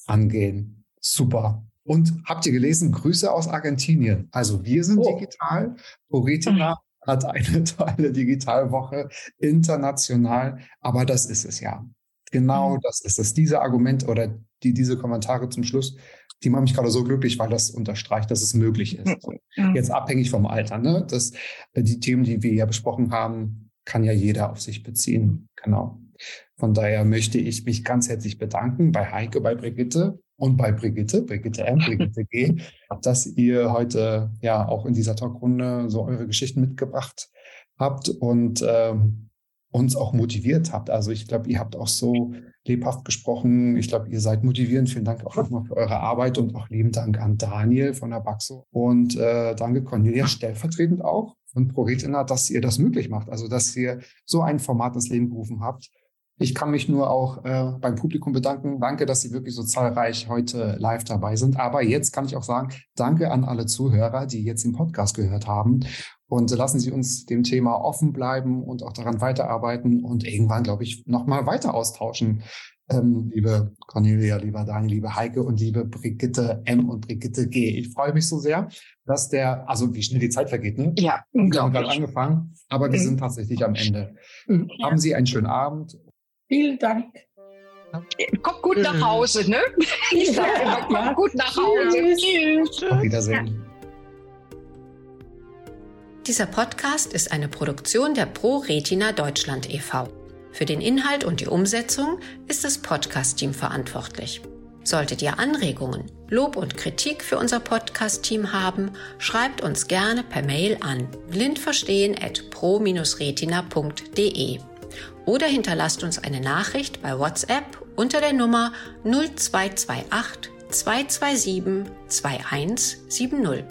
angehen. Super. Und habt ihr gelesen, Grüße aus Argentinien. Also wir sind oh. digital. Poritina hat eine [laughs] tolle Digitalwoche international. Aber das ist es ja. Genau mhm. das ist es. Diese Argument oder die, diese Kommentare zum Schluss die machen mich gerade so glücklich, weil das unterstreicht, dass es möglich ist. Ja. Jetzt abhängig vom Alter. Ne? Das, äh, die Themen, die wir ja besprochen haben, kann ja jeder auf sich beziehen. Genau. Von daher möchte ich mich ganz herzlich bedanken bei Heike, bei Brigitte und bei Brigitte, Brigitte M, Brigitte G, [laughs] dass ihr heute ja auch in dieser Talkrunde so eure Geschichten mitgebracht habt und ähm, uns auch motiviert habt. Also ich glaube, ihr habt auch so lebhaft gesprochen. Ich glaube, ihr seid motivierend. Vielen Dank auch nochmal für eure Arbeit und auch lieben Dank an Daniel von der Baxo und äh, danke Cornelia stellvertretend auch von ProRetina, dass ihr das möglich macht. Also dass ihr so ein Format ins Leben gerufen habt. Ich kann mich nur auch äh, beim Publikum bedanken. Danke, dass Sie wirklich so zahlreich heute live dabei sind. Aber jetzt kann ich auch sagen, danke an alle Zuhörer, die jetzt den Podcast gehört haben und lassen Sie uns dem Thema offen bleiben und auch daran weiterarbeiten und irgendwann, glaube ich, nochmal weiter austauschen. Ähm, liebe Cornelia, lieber Daniel, liebe Heike und liebe Brigitte M und Brigitte G. Ich freue mich so sehr, dass der, also wie schnell die Zeit vergeht, ne? Ja, Wir haben gerade angefangen, aber wir mhm. sind tatsächlich am Ende. Mhm. Haben Sie einen schönen Abend. Vielen Dank. Kommt gut nach Hause, ne? [laughs] Ich sage immer, kommt gut nach Hause. Tschüss. Auf Wiedersehen. Dieser Podcast ist eine Produktion der Pro Retina Deutschland e.V. Für den Inhalt und die Umsetzung ist das Podcast-Team verantwortlich. Solltet ihr Anregungen, Lob und Kritik für unser Podcast-Team haben, schreibt uns gerne per Mail an blindverstehen@pro-retina.de oder hinterlasst uns eine Nachricht bei WhatsApp unter der Nummer 0228 227 2170.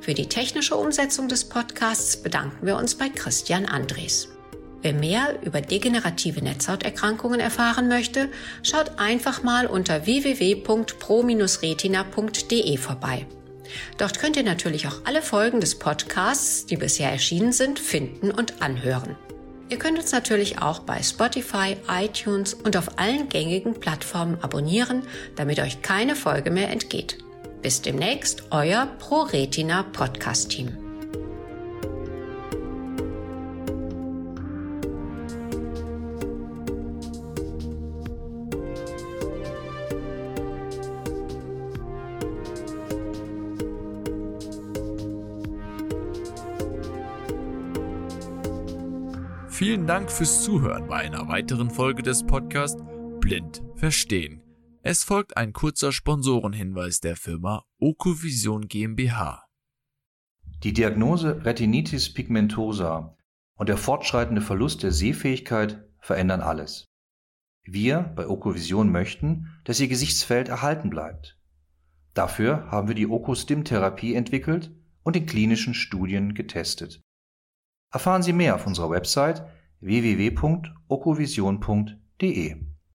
Für die technische Umsetzung des Podcasts bedanken wir uns bei Christian Andres. Wer mehr über degenerative Netzhauterkrankungen erfahren möchte, schaut einfach mal unter www.pro-retina.de vorbei. Dort könnt ihr natürlich auch alle Folgen des Podcasts, die bisher erschienen sind, finden und anhören. Ihr könnt uns natürlich auch bei Spotify, iTunes und auf allen gängigen Plattformen abonnieren, damit euch keine Folge mehr entgeht. Bis demnächst, euer ProRetina Podcast Team. Vielen Dank fürs Zuhören bei einer weiteren Folge des Podcasts Blind Verstehen. Es folgt ein kurzer Sponsorenhinweis der Firma Okovision GmbH. Die Diagnose Retinitis pigmentosa und der fortschreitende Verlust der Sehfähigkeit verändern alles. Wir bei Okovision möchten, dass Ihr Gesichtsfeld erhalten bleibt. Dafür haben wir die Okostim-Therapie entwickelt und in klinischen Studien getestet. Erfahren Sie mehr auf unserer Website www.okovision.de.